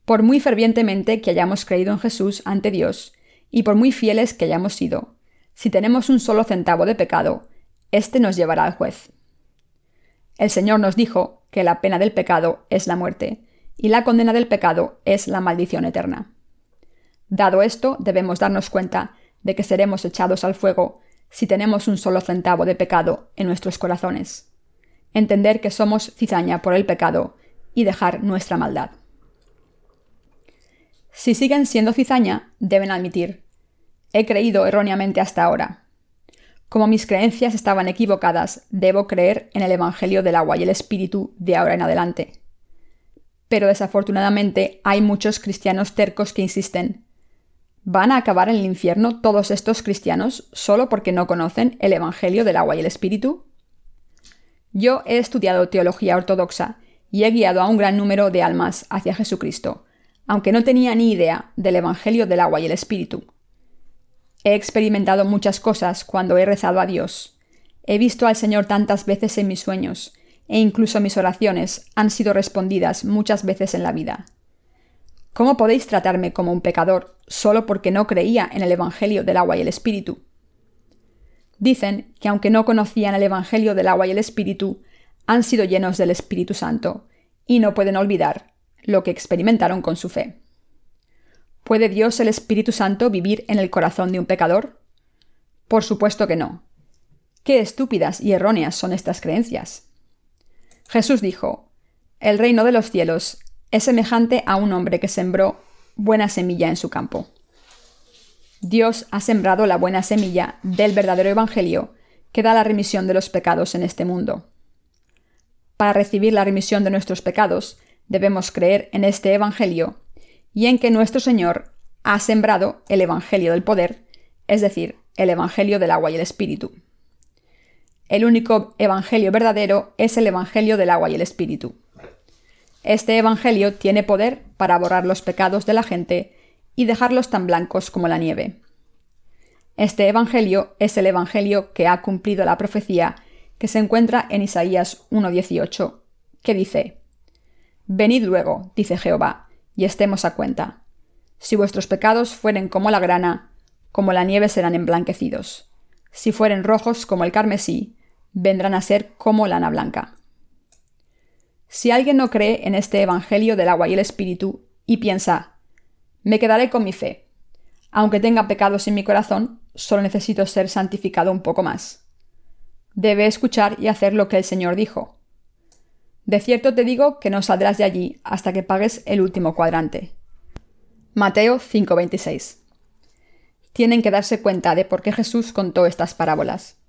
[SPEAKER 1] Por muy fervientemente que hayamos creído en Jesús ante Dios, y por muy fieles que hayamos sido, si tenemos un solo centavo de pecado, éste nos llevará al juez. El Señor nos dijo que la pena del pecado es la muerte, y la condena del pecado es la maldición eterna. Dado esto, debemos darnos cuenta de que seremos echados al fuego si tenemos un solo centavo de pecado en nuestros corazones. Entender que somos cizaña por el pecado y dejar nuestra maldad. Si siguen siendo cizaña, deben admitir, He creído erróneamente hasta ahora. Como mis creencias estaban equivocadas, debo creer en el Evangelio del agua y el Espíritu de ahora en adelante. Pero desafortunadamente hay muchos cristianos tercos que insisten. ¿Van a acabar en el infierno todos estos cristianos solo porque no conocen el Evangelio del agua y el Espíritu? Yo he estudiado teología ortodoxa y he guiado a un gran número de almas hacia Jesucristo, aunque no tenía ni idea del Evangelio del agua y el Espíritu. He experimentado muchas cosas cuando he rezado a Dios. He visto al Señor tantas veces en mis sueños, e incluso mis oraciones han sido respondidas muchas veces en la vida. ¿Cómo podéis tratarme como un pecador solo porque no creía en el Evangelio del agua y el Espíritu? Dicen que aunque no conocían el Evangelio del agua y el Espíritu, han sido llenos del Espíritu Santo, y no pueden olvidar lo que experimentaron con su fe. ¿Puede Dios el Espíritu Santo vivir en el corazón de un pecador? Por supuesto que no. Qué estúpidas y erróneas son estas creencias. Jesús dijo, El reino de los cielos es semejante a un hombre que sembró buena semilla en su campo. Dios ha sembrado la buena semilla del verdadero Evangelio que da la remisión de los pecados en este mundo. Para recibir la remisión de nuestros pecados, debemos creer en este Evangelio y en que nuestro Señor ha sembrado el Evangelio del poder, es decir, el Evangelio del agua y el Espíritu. El único Evangelio verdadero es el Evangelio del agua y el Espíritu. Este Evangelio tiene poder para borrar los pecados de la gente y dejarlos tan blancos como la nieve. Este Evangelio es el Evangelio que ha cumplido la profecía que se encuentra en Isaías 1.18, que dice, Venid luego, dice Jehová, y estemos a cuenta. Si vuestros pecados fueren como la grana, como la nieve serán emblanquecidos. Si fueren rojos como el carmesí, vendrán a ser como lana blanca. Si alguien no cree en este Evangelio del agua y el Espíritu y piensa, me quedaré con mi fe, aunque tenga pecados en mi corazón, solo necesito ser santificado un poco más. Debe escuchar y hacer lo que el Señor dijo. De cierto te digo que no saldrás de allí hasta que pagues el último cuadrante. Mateo 5:26. Tienen que darse cuenta de por qué Jesús contó estas parábolas.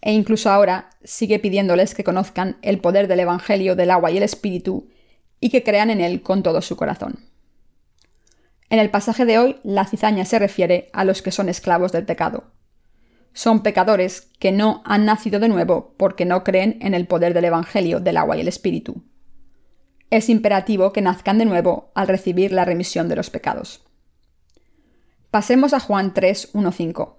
[SPEAKER 1] E incluso ahora sigue pidiéndoles que conozcan el poder del Evangelio del agua y el Espíritu y que crean en él con todo su corazón. En el pasaje de hoy, la cizaña se refiere a los que son esclavos del pecado. Son pecadores que no han nacido de nuevo porque no creen en el poder del Evangelio del agua y el Espíritu. Es imperativo que nazcan de nuevo al recibir la remisión de los pecados. Pasemos a Juan 3, 5.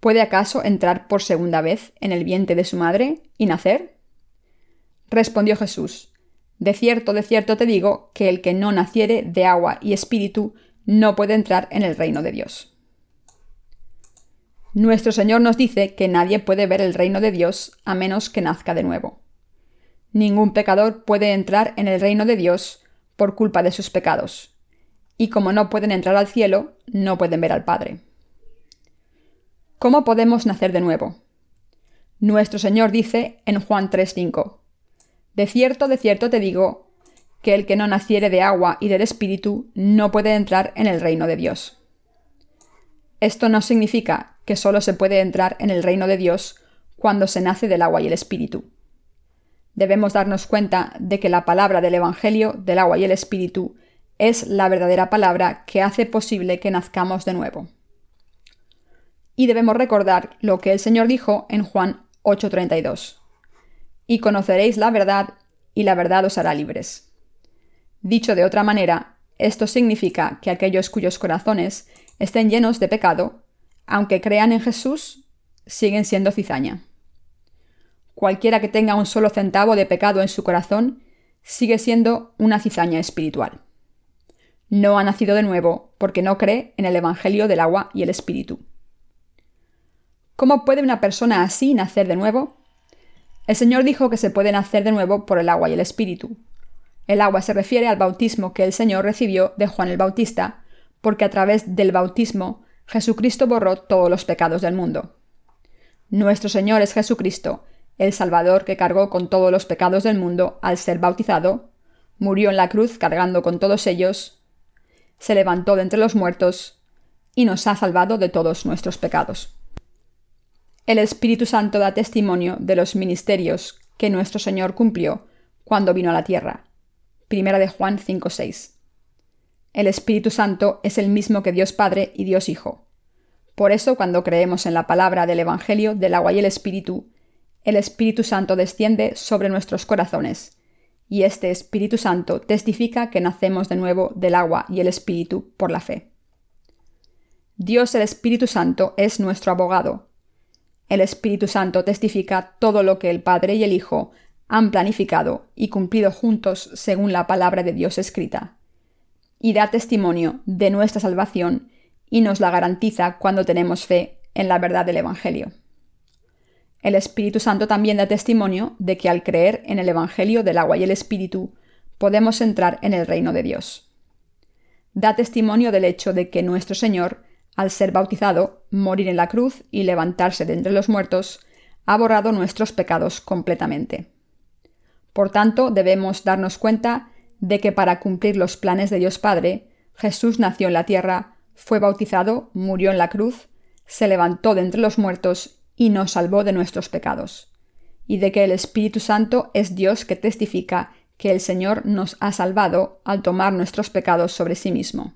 [SPEAKER 1] ¿Puede acaso entrar por segunda vez en el vientre de su madre y nacer? Respondió Jesús, de cierto, de cierto te digo, que el que no naciere de agua y espíritu no puede entrar en el reino de Dios. Nuestro Señor nos dice que nadie puede ver el reino de Dios a menos que nazca de nuevo. Ningún pecador puede entrar en el reino de Dios por culpa de sus pecados. Y como no pueden entrar al cielo, no pueden ver al Padre. ¿Cómo podemos nacer de nuevo? Nuestro Señor dice en Juan 3:5, de cierto, de cierto te digo, que el que no naciere de agua y del Espíritu no puede entrar en el reino de Dios. Esto no significa que solo se puede entrar en el reino de Dios cuando se nace del agua y el Espíritu. Debemos darnos cuenta de que la palabra del Evangelio del agua y el Espíritu es la verdadera palabra que hace posible que nazcamos de nuevo. Y debemos recordar lo que el Señor dijo en Juan 8:32 y conoceréis la verdad, y la verdad os hará libres. Dicho de otra manera, esto significa que aquellos cuyos corazones estén llenos de pecado, aunque crean en Jesús, siguen siendo cizaña. Cualquiera que tenga un solo centavo de pecado en su corazón, sigue siendo una cizaña espiritual. No ha nacido de nuevo porque no cree en el Evangelio del agua y el Espíritu. ¿Cómo puede una persona así nacer de nuevo? El Señor dijo que se puede nacer de nuevo por el agua y el Espíritu. El agua se refiere al bautismo que el Señor recibió de Juan el Bautista, porque a través del bautismo Jesucristo borró todos los pecados del mundo. Nuestro Señor es Jesucristo, el Salvador que cargó con todos los pecados del mundo al ser bautizado, murió en la cruz cargando con todos ellos, se levantó de entre los muertos y nos ha salvado de todos nuestros pecados. El Espíritu Santo da testimonio de los ministerios que nuestro Señor cumplió cuando vino a la tierra. Primera de Juan 5:6. El Espíritu Santo es el mismo que Dios Padre y Dios Hijo. Por eso, cuando creemos en la palabra del Evangelio del agua y el Espíritu, el Espíritu Santo desciende sobre nuestros corazones, y este Espíritu Santo testifica que nacemos de nuevo del agua y el Espíritu por la fe. Dios el Espíritu Santo es nuestro abogado, el Espíritu Santo testifica todo lo que el Padre y el Hijo han planificado y cumplido juntos según la palabra de Dios escrita, y da testimonio de nuestra salvación y nos la garantiza cuando tenemos fe en la verdad del Evangelio. El Espíritu Santo también da testimonio de que al creer en el Evangelio del agua y el Espíritu podemos entrar en el reino de Dios. Da testimonio del hecho de que nuestro Señor, al ser bautizado, morir en la cruz y levantarse de entre los muertos, ha borrado nuestros pecados completamente. Por tanto, debemos darnos cuenta de que para cumplir los planes de Dios Padre, Jesús nació en la tierra, fue bautizado, murió en la cruz, se levantó de entre los muertos y nos salvó de nuestros pecados, y de que el Espíritu Santo es Dios que testifica que el Señor nos ha salvado al tomar nuestros pecados sobre sí mismo,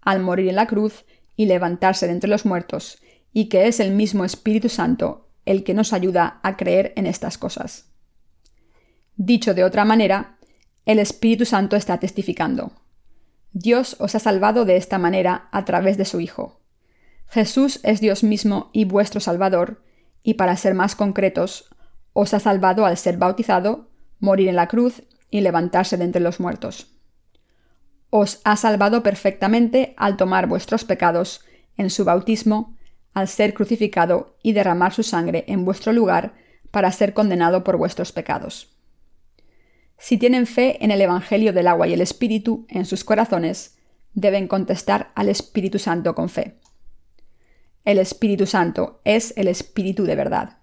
[SPEAKER 1] al morir en la cruz y levantarse de entre los muertos, y que es el mismo Espíritu Santo el que nos ayuda a creer en estas cosas. Dicho de otra manera, el Espíritu Santo está testificando. Dios os ha salvado de esta manera a través de su Hijo. Jesús es Dios mismo y vuestro Salvador, y para ser más concretos, os ha salvado al ser bautizado, morir en la cruz y levantarse de entre los muertos. Os ha salvado perfectamente al tomar vuestros pecados en su bautismo, al ser crucificado y derramar su sangre en vuestro lugar para ser condenado por vuestros pecados. Si tienen fe en el Evangelio del agua y el Espíritu en sus corazones, deben contestar al Espíritu Santo con fe. El Espíritu Santo es el Espíritu de verdad.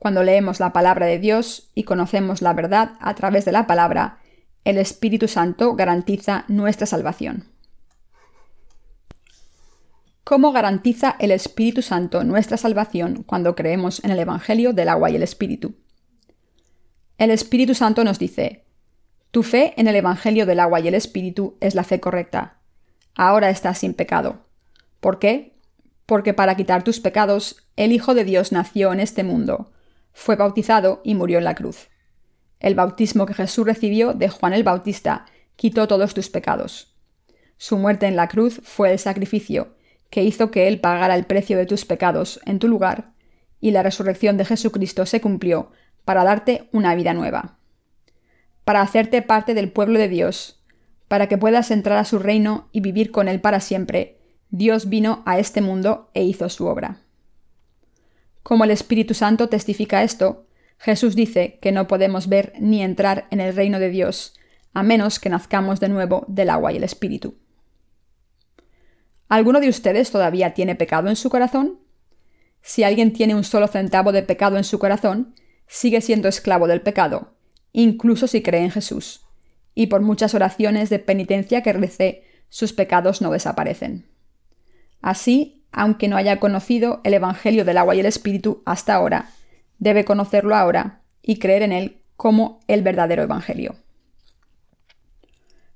[SPEAKER 1] Cuando leemos la palabra de Dios y conocemos la verdad a través de la palabra, el Espíritu Santo garantiza nuestra salvación. ¿Cómo garantiza el Espíritu Santo nuestra salvación cuando creemos en el Evangelio del agua y el Espíritu? El Espíritu Santo nos dice, Tu fe en el Evangelio del agua y el Espíritu es la fe correcta. Ahora estás sin pecado. ¿Por qué? Porque para quitar tus pecados, el Hijo de Dios nació en este mundo, fue bautizado y murió en la cruz. El bautismo que Jesús recibió de Juan el Bautista quitó todos tus pecados. Su muerte en la cruz fue el sacrificio, que hizo que Él pagara el precio de tus pecados en tu lugar, y la resurrección de Jesucristo se cumplió para darte una vida nueva, para hacerte parte del pueblo de Dios, para que puedas entrar a su reino y vivir con Él para siempre, Dios vino a este mundo e hizo su obra. Como el Espíritu Santo testifica esto, Jesús dice que no podemos ver ni entrar en el reino de Dios, a menos que nazcamos de nuevo del agua y el Espíritu. ¿Alguno de ustedes todavía tiene pecado en su corazón? Si alguien tiene un solo centavo de pecado en su corazón, sigue siendo esclavo del pecado, incluso si cree en Jesús, y por muchas oraciones de penitencia que rece, sus pecados no desaparecen. Así, aunque no haya conocido el Evangelio del agua y el Espíritu hasta ahora, debe conocerlo ahora y creer en él como el verdadero Evangelio.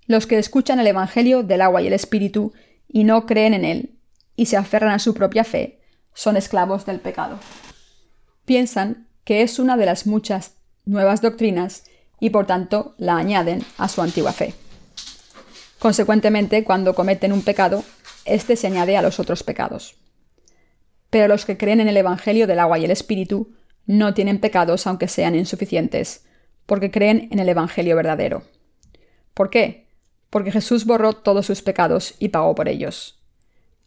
[SPEAKER 1] Los que escuchan el Evangelio del agua y el Espíritu y no creen en él, y se aferran a su propia fe, son esclavos del pecado. Piensan que es una de las muchas nuevas doctrinas y por tanto la añaden a su antigua fe. Consecuentemente, cuando cometen un pecado, éste se añade a los otros pecados. Pero los que creen en el Evangelio del agua y el Espíritu no tienen pecados aunque sean insuficientes, porque creen en el Evangelio verdadero. ¿Por qué? Porque Jesús borró todos sus pecados y pagó por ellos.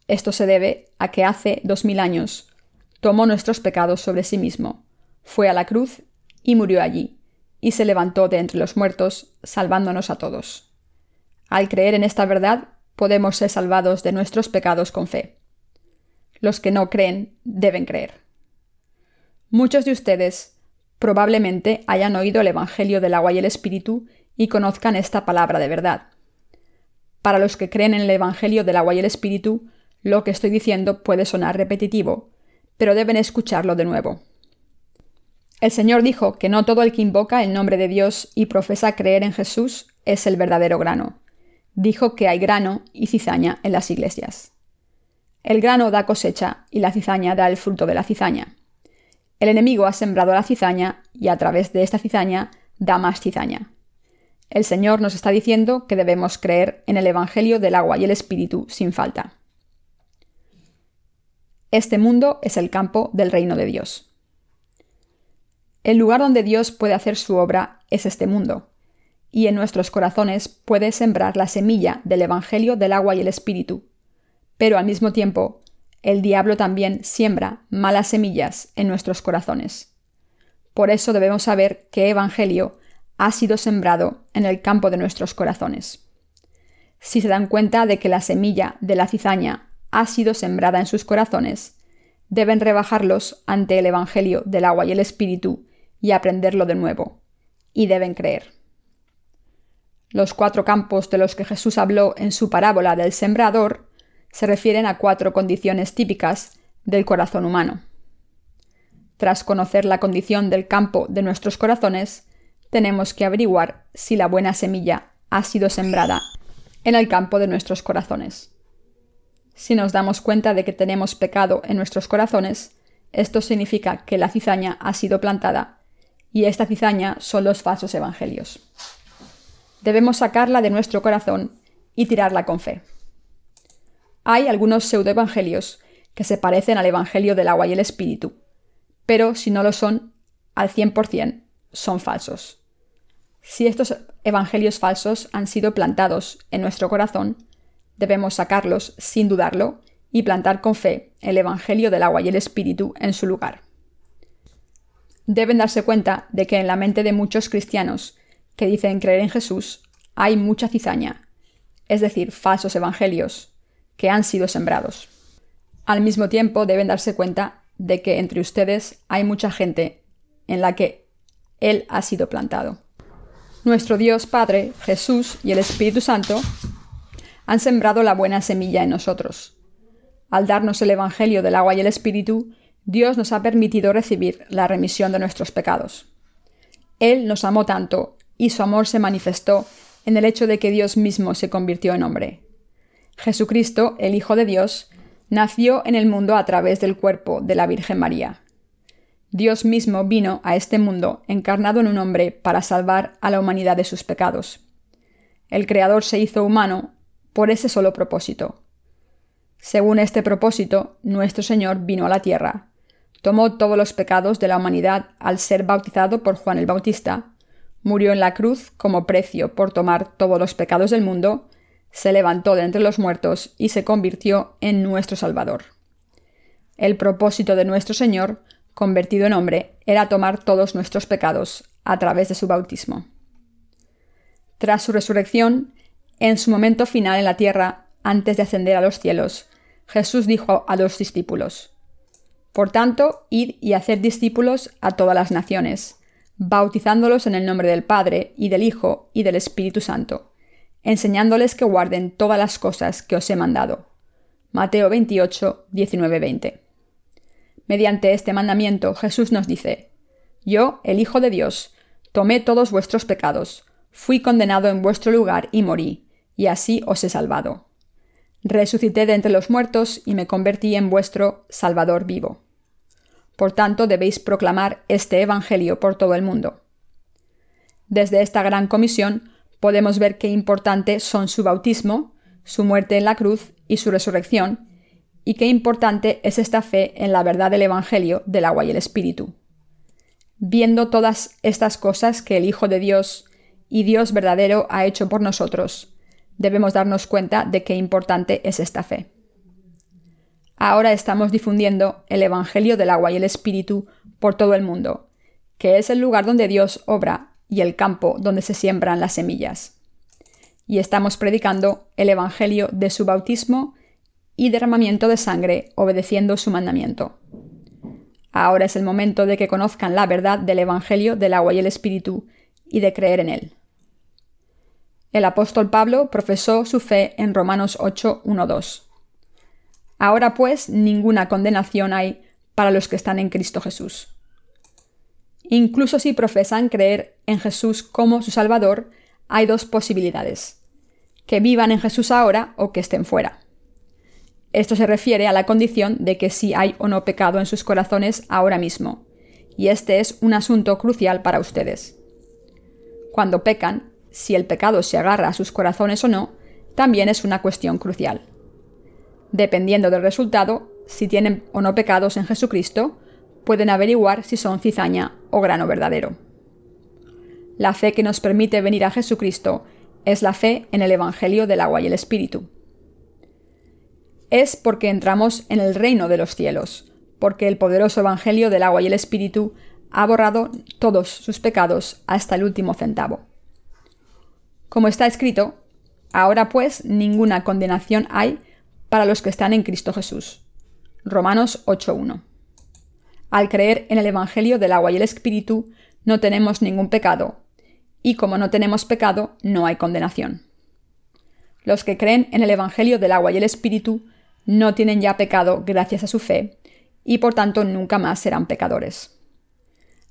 [SPEAKER 1] Esto se debe a que hace dos mil años tomó nuestros pecados sobre sí mismo fue a la cruz y murió allí, y se levantó de entre los muertos, salvándonos a todos. Al creer en esta verdad, podemos ser salvados de nuestros pecados con fe. Los que no creen deben creer. Muchos de ustedes probablemente hayan oído el Evangelio del agua y el Espíritu y conozcan esta palabra de verdad. Para los que creen en el Evangelio del agua y el Espíritu, lo que estoy diciendo puede sonar repetitivo, pero deben escucharlo de nuevo. El Señor dijo que no todo el que invoca el nombre de Dios y profesa creer en Jesús es el verdadero grano. Dijo que hay grano y cizaña en las iglesias. El grano da cosecha y la cizaña da el fruto de la cizaña. El enemigo ha sembrado la cizaña y a través de esta cizaña da más cizaña. El Señor nos está diciendo que debemos creer en el Evangelio del agua y el Espíritu sin falta. Este mundo es el campo del reino de Dios. El lugar donde Dios puede hacer su obra es este mundo, y en nuestros corazones puede sembrar la semilla del Evangelio del agua y el Espíritu, Pero al mismo tiempo, el diablo también siembra malas semillas en nuestros corazones. Por eso debemos saber qué evangelio ha sido sembrado en el campo de nuestros corazones. Si se dan cuenta de que la semilla de la cizaña ha sido sembrada en sus corazones, deben rebajarlos ante el Evangelio del agua y el Espíritu y aprenderlo de nuevo, y deben creer. Los cuatro campos de los que Jesús habló en su parábola del sembrador se refieren a cuatro condiciones típicas del corazón humano. Tras conocer la condición del campo de nuestros corazones, tenemos que averiguar si la buena semilla ha sido sembrada en el campo de nuestros corazones. Si nos damos cuenta de que tenemos pecado en nuestros corazones, esto significa que la cizaña ha sido plantada, y esta cizaña son los falsos evangelios. Debemos sacarla de nuestro corazón y tirarla con fe. Hay algunos pseudoevangelios que se parecen al Evangelio del agua y el Espíritu, pero si no lo son, al 100% son falsos. Si estos evangelios falsos han sido plantados en nuestro corazón, debemos sacarlos sin dudarlo y plantar con fe el Evangelio del agua y el Espíritu en su lugar. Deben darse cuenta de que en la mente de muchos cristianos que dicen creer en Jesús hay mucha cizaña, es decir, falsos evangelios, que han sido sembrados. Al mismo tiempo deben darse cuenta de que entre ustedes hay mucha gente en la que Él ha sido plantado. Nuestro Dios Padre, Jesús y el Espíritu Santo han sembrado la buena semilla en nosotros. Al darnos el Evangelio del agua y el Espíritu, Dios nos ha permitido recibir la remisión de nuestros pecados. Él nos amó tanto y su amor se manifestó en el hecho de que Dios mismo se convirtió en hombre. Jesucristo, el Hijo de Dios, nació en el mundo a través del cuerpo de la Virgen María. Dios mismo vino a este mundo encarnado en un hombre para salvar a la humanidad de sus pecados. El Creador se hizo humano por ese solo propósito. Según este propósito, nuestro Señor vino a la tierra, tomó todos los pecados de la humanidad al ser bautizado por Juan el Bautista, murió en la cruz como precio por tomar todos los pecados del mundo, se levantó de entre los muertos y se convirtió en nuestro Salvador. El propósito de nuestro Señor, convertido en hombre, era tomar todos nuestros pecados a través de su bautismo. Tras su resurrección, en su momento final en la tierra, antes de ascender a los cielos, Jesús dijo a los discípulos, Por tanto, id y haced discípulos a todas las naciones, bautizándolos en el nombre del Padre, y del Hijo, y del Espíritu Santo, enseñándoles que guarden todas las cosas que os he mandado. Mateo 28, 19, 20. Mediante este mandamiento Jesús nos dice, Yo, el Hijo de Dios, tomé todos vuestros pecados, fui condenado en vuestro lugar y morí, y así os he salvado. Resucité de entre los muertos y me convertí en vuestro Salvador vivo. Por tanto, debéis proclamar este Evangelio por todo el mundo. Desde esta gran comisión podemos ver qué importante son su bautismo, su muerte en la cruz y su resurrección, y qué importante es esta fe en la verdad del Evangelio del agua y el Espíritu. Viendo todas estas cosas que el Hijo de Dios y Dios verdadero ha hecho por nosotros, debemos darnos cuenta de qué importante es esta fe. Ahora estamos difundiendo el Evangelio del agua y el Espíritu por todo el mundo, que es el lugar donde Dios obra y el campo donde se siembran las semillas. Y estamos predicando el Evangelio de su bautismo y derramamiento de sangre, obedeciendo su mandamiento. Ahora es el momento de que conozcan la verdad del Evangelio del agua y el Espíritu y de creer en él. El apóstol Pablo profesó su fe en Romanos 8, 2. Ahora pues ninguna condenación hay para los que están en Cristo Jesús Incluso si profesan creer en Jesús como su Salvador, hay dos posibilidades. Que vivan en Jesús ahora o que estén fuera. Esto se refiere a la condición de que si hay o no pecado en sus corazones ahora mismo, y este es un asunto crucial para ustedes. Cuando pecan, si el pecado se agarra a sus corazones o no, también es una cuestión crucial. Dependiendo del resultado, si tienen o no pecados en Jesucristo, pueden averiguar si son cizaña o grano verdadero. La fe que nos permite venir a Jesucristo es la fe en el Evangelio del agua y el Espíritu. es porque entramos en el reino de los cielos, porque el poderoso Evangelio del agua y el Espíritu ha borrado todos sus pecados hasta el último centavo. Como está escrito, ahora pues ninguna condenación hay para los que están en Cristo Jesús. Romanos 8.1. Al creer en el Evangelio del agua y el Espíritu, no tenemos ningún pecado, y como no tenemos pecado, no hay condenación. Los que creen en el Evangelio del agua y el Espíritu no tienen ya pecado gracias a su fe, y por tanto nunca más serán pecadores.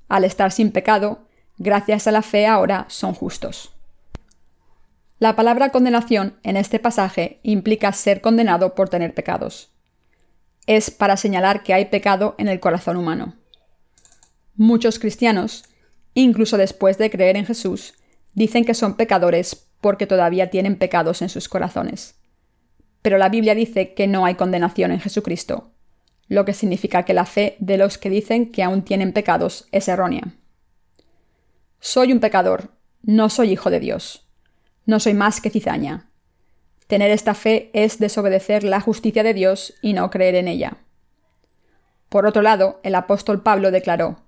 [SPEAKER 1] Al estar sin pecado, gracias a la fe ahora son justos. La palabra condenación en este pasaje implica ser condenado por tener pecados. Es para señalar que hay pecado en el corazón humano. Muchos cristianos, incluso después de creer en Jesús, dicen que son pecadores porque todavía tienen pecados en sus corazones. Pero la Biblia dice que no hay condenación en Jesucristo, lo que significa que la fe de los que dicen que aún tienen pecados es errónea. Soy un pecador, no soy hijo de Dios. No soy más que cizaña. Tener esta fe es desobedecer la justicia de Dios y no creer en ella. Por otro lado, el apóstol Pablo declaró,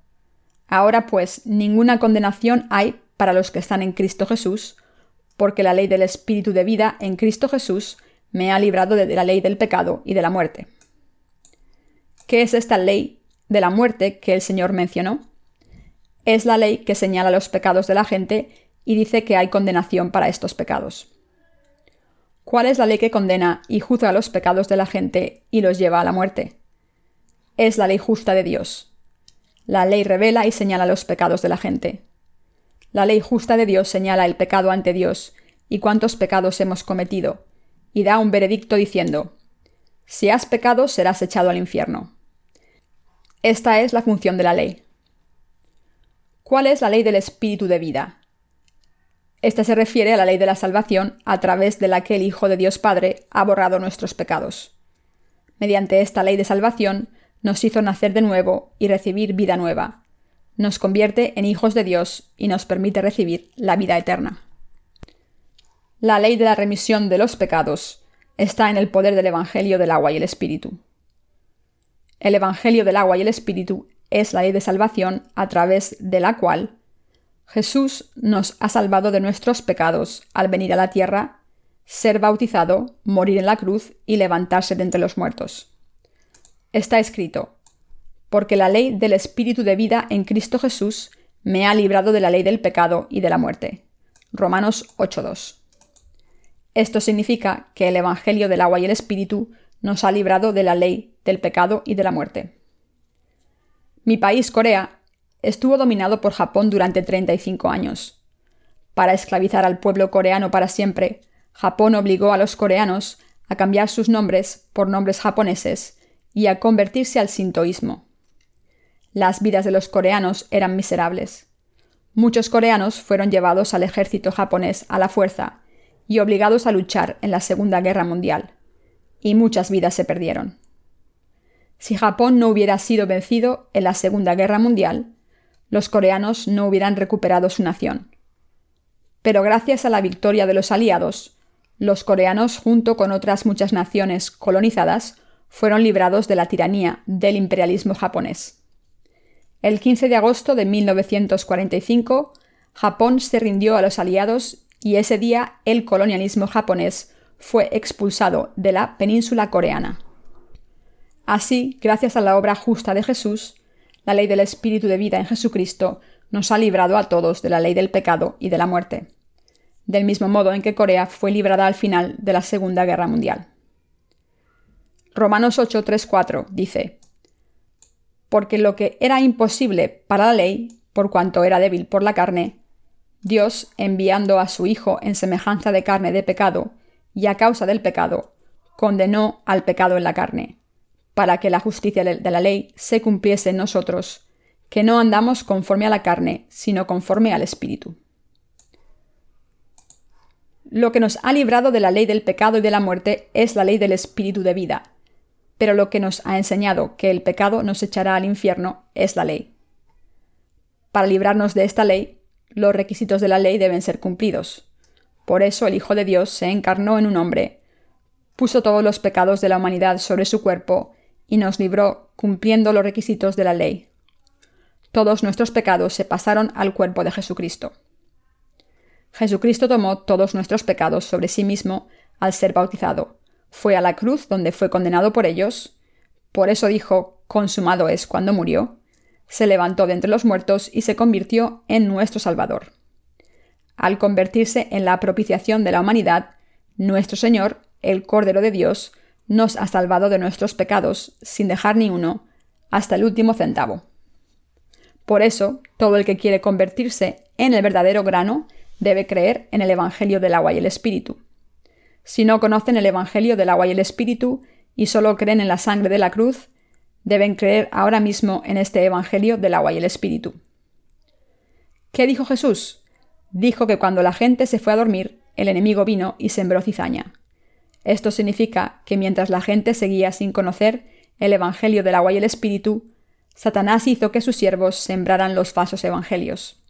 [SPEAKER 1] Ahora pues ninguna condenación hay para los que están en Cristo Jesús, porque la ley del Espíritu de vida en Cristo Jesús me ha librado de la ley del pecado y de la muerte. ¿Qué es esta ley de la muerte que el Señor mencionó? Es la ley que señala los pecados de la gente y dice que hay condenación para estos pecados. ¿Cuál es la ley que condena y juzga los pecados de la gente y los lleva a la muerte? Es la ley justa de Dios. La ley revela y señala los pecados de la gente. La ley justa de Dios señala el pecado ante Dios y cuántos pecados hemos cometido, y da un veredicto diciendo, Si has pecado serás echado al infierno. Esta es la función de la ley. ¿Cuál es la ley del espíritu de vida? Esta se refiere a la ley de la salvación a través de la que el Hijo de Dios Padre ha borrado nuestros pecados. Mediante esta ley de salvación nos hizo nacer de nuevo y recibir vida nueva. Nos convierte en hijos de Dios y nos permite recibir la vida eterna. La ley de la remisión de los pecados está en el poder del Evangelio del agua y el Espíritu. El Evangelio del agua y el Espíritu es la ley de salvación a través de la cual Jesús nos ha salvado de nuestros pecados al venir a la tierra, ser bautizado, morir en la cruz y levantarse de entre los muertos. Está escrito, porque la ley del Espíritu de vida en Cristo Jesús me ha librado de la ley del pecado y de la muerte. Romanos 8.2. Esto significa que el Evangelio del agua y el Espíritu nos ha librado de la ley del pecado y de la muerte. Mi país, Corea, estuvo dominado por Japón durante 35 años. Para esclavizar al pueblo coreano para siempre, Japón obligó a los coreanos a cambiar sus nombres por nombres japoneses y a convertirse al sintoísmo. Las vidas de los coreanos eran miserables. Muchos coreanos fueron llevados al ejército japonés a la fuerza y obligados a luchar en la Segunda Guerra Mundial, y muchas vidas se perdieron. Si Japón no hubiera sido vencido en la Segunda Guerra Mundial, los coreanos no hubieran recuperado su nación. Pero gracias a la victoria de los aliados, los coreanos, junto con otras muchas naciones colonizadas, fueron librados de la tiranía del imperialismo japonés. El 15 de agosto de 1945, Japón se rindió a los aliados y ese día el colonialismo japonés fue expulsado de la península coreana. Así, gracias a la obra justa de Jesús, la ley del Espíritu de vida en Jesucristo nos ha librado a todos de la ley del pecado y de la muerte, del mismo modo en que Corea fue librada al final de la Segunda Guerra Mundial. Romanos 8, 4 dice, Porque lo que era imposible para la ley, por cuanto era débil por la carne, Dios, enviando a su Hijo en semejanza de carne de pecado, y a causa del pecado, condenó al pecado en la carne, para que la justicia de la ley se cumpliese en nosotros, que no andamos conforme a la carne, sino conforme al Espíritu. Lo que nos ha librado de la ley del pecado y de la muerte es la ley del Espíritu de vida, pero lo que nos ha enseñado que el pecado nos echará al infierno es la ley. Para librarnos de esta ley, los requisitos de la ley deben ser cumplidos. Por eso el Hijo de Dios se encarnó en un hombre, puso todos los pecados de la humanidad sobre su cuerpo y nos libró cumpliendo los requisitos de la ley. Todos nuestros pecados se pasaron al cuerpo de Jesucristo. Jesucristo tomó todos nuestros pecados sobre sí mismo al ser bautizado. Fue a la cruz donde fue condenado por ellos. Por eso dijo, consumado es cuando murió. Se levantó de entre los muertos y se convirtió en nuestro Salvador. Al convertirse en la propiciación de la humanidad, nuestro Señor, el Cordero de Dios, nos ha salvado de nuestros pecados sin dejar ni uno, hasta el último centavo. Por eso, todo el que quiere convertirse en el verdadero grano debe creer en el Evangelio del agua y el Espíritu. Si no conocen el Evangelio del agua y el Espíritu y solo creen en la sangre de la cruz, deben creer ahora mismo en este Evangelio del agua y el Espíritu. ¿Qué dijo Jesús? Dijo que cuando la gente se fue a dormir, el enemigo vino y sembró cizaña. Esto significa que mientras la gente seguía sin conocer el Evangelio del agua y el Espíritu, Satanás hizo que sus siervos sembraran los falsos evangelios.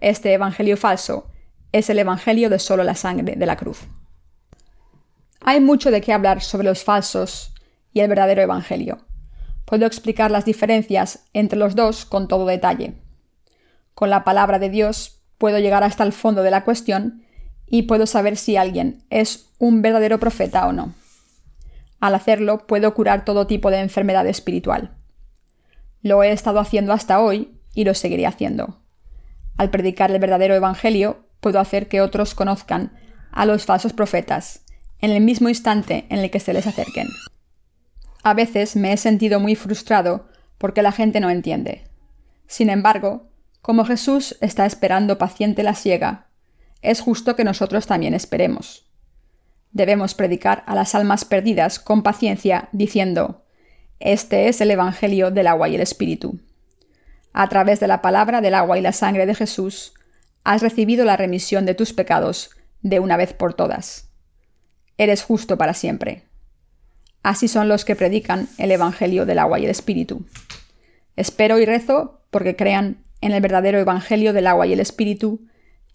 [SPEAKER 1] Este Evangelio falso es el Evangelio de solo la sangre de la cruz. Hay mucho de qué hablar sobre los falsos y el verdadero Evangelio. Puedo explicar las diferencias entre los dos con todo detalle. Con la palabra de Dios puedo llegar hasta el fondo de la cuestión y puedo saber si alguien es un verdadero profeta o no. Al hacerlo puedo curar todo tipo de enfermedad espiritual. Lo he estado haciendo hasta hoy y lo seguiré haciendo. Al predicar el verdadero Evangelio, puedo hacer que otros conozcan a los falsos profetas en el mismo instante en el que se les acerquen. A veces me he sentido muy frustrado porque la gente no entiende. Sin embargo, como Jesús está esperando paciente la siega, es justo que nosotros también esperemos. Debemos predicar a las almas perdidas con paciencia, diciendo, Este es el Evangelio del agua y el Espíritu a través de la palabra del agua y la sangre de Jesús, has recibido la remisión de tus pecados de una vez por todas. Eres justo para siempre. Así son los que predican el Evangelio del agua y el Espíritu. Espero y rezo porque crean en el verdadero Evangelio del agua y el Espíritu,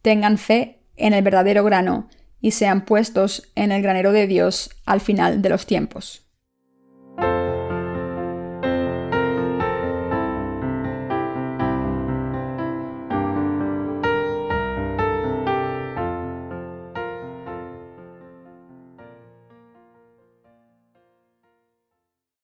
[SPEAKER 1] tengan fe en el verdadero grano y sean puestos en el granero de Dios al final de los tiempos.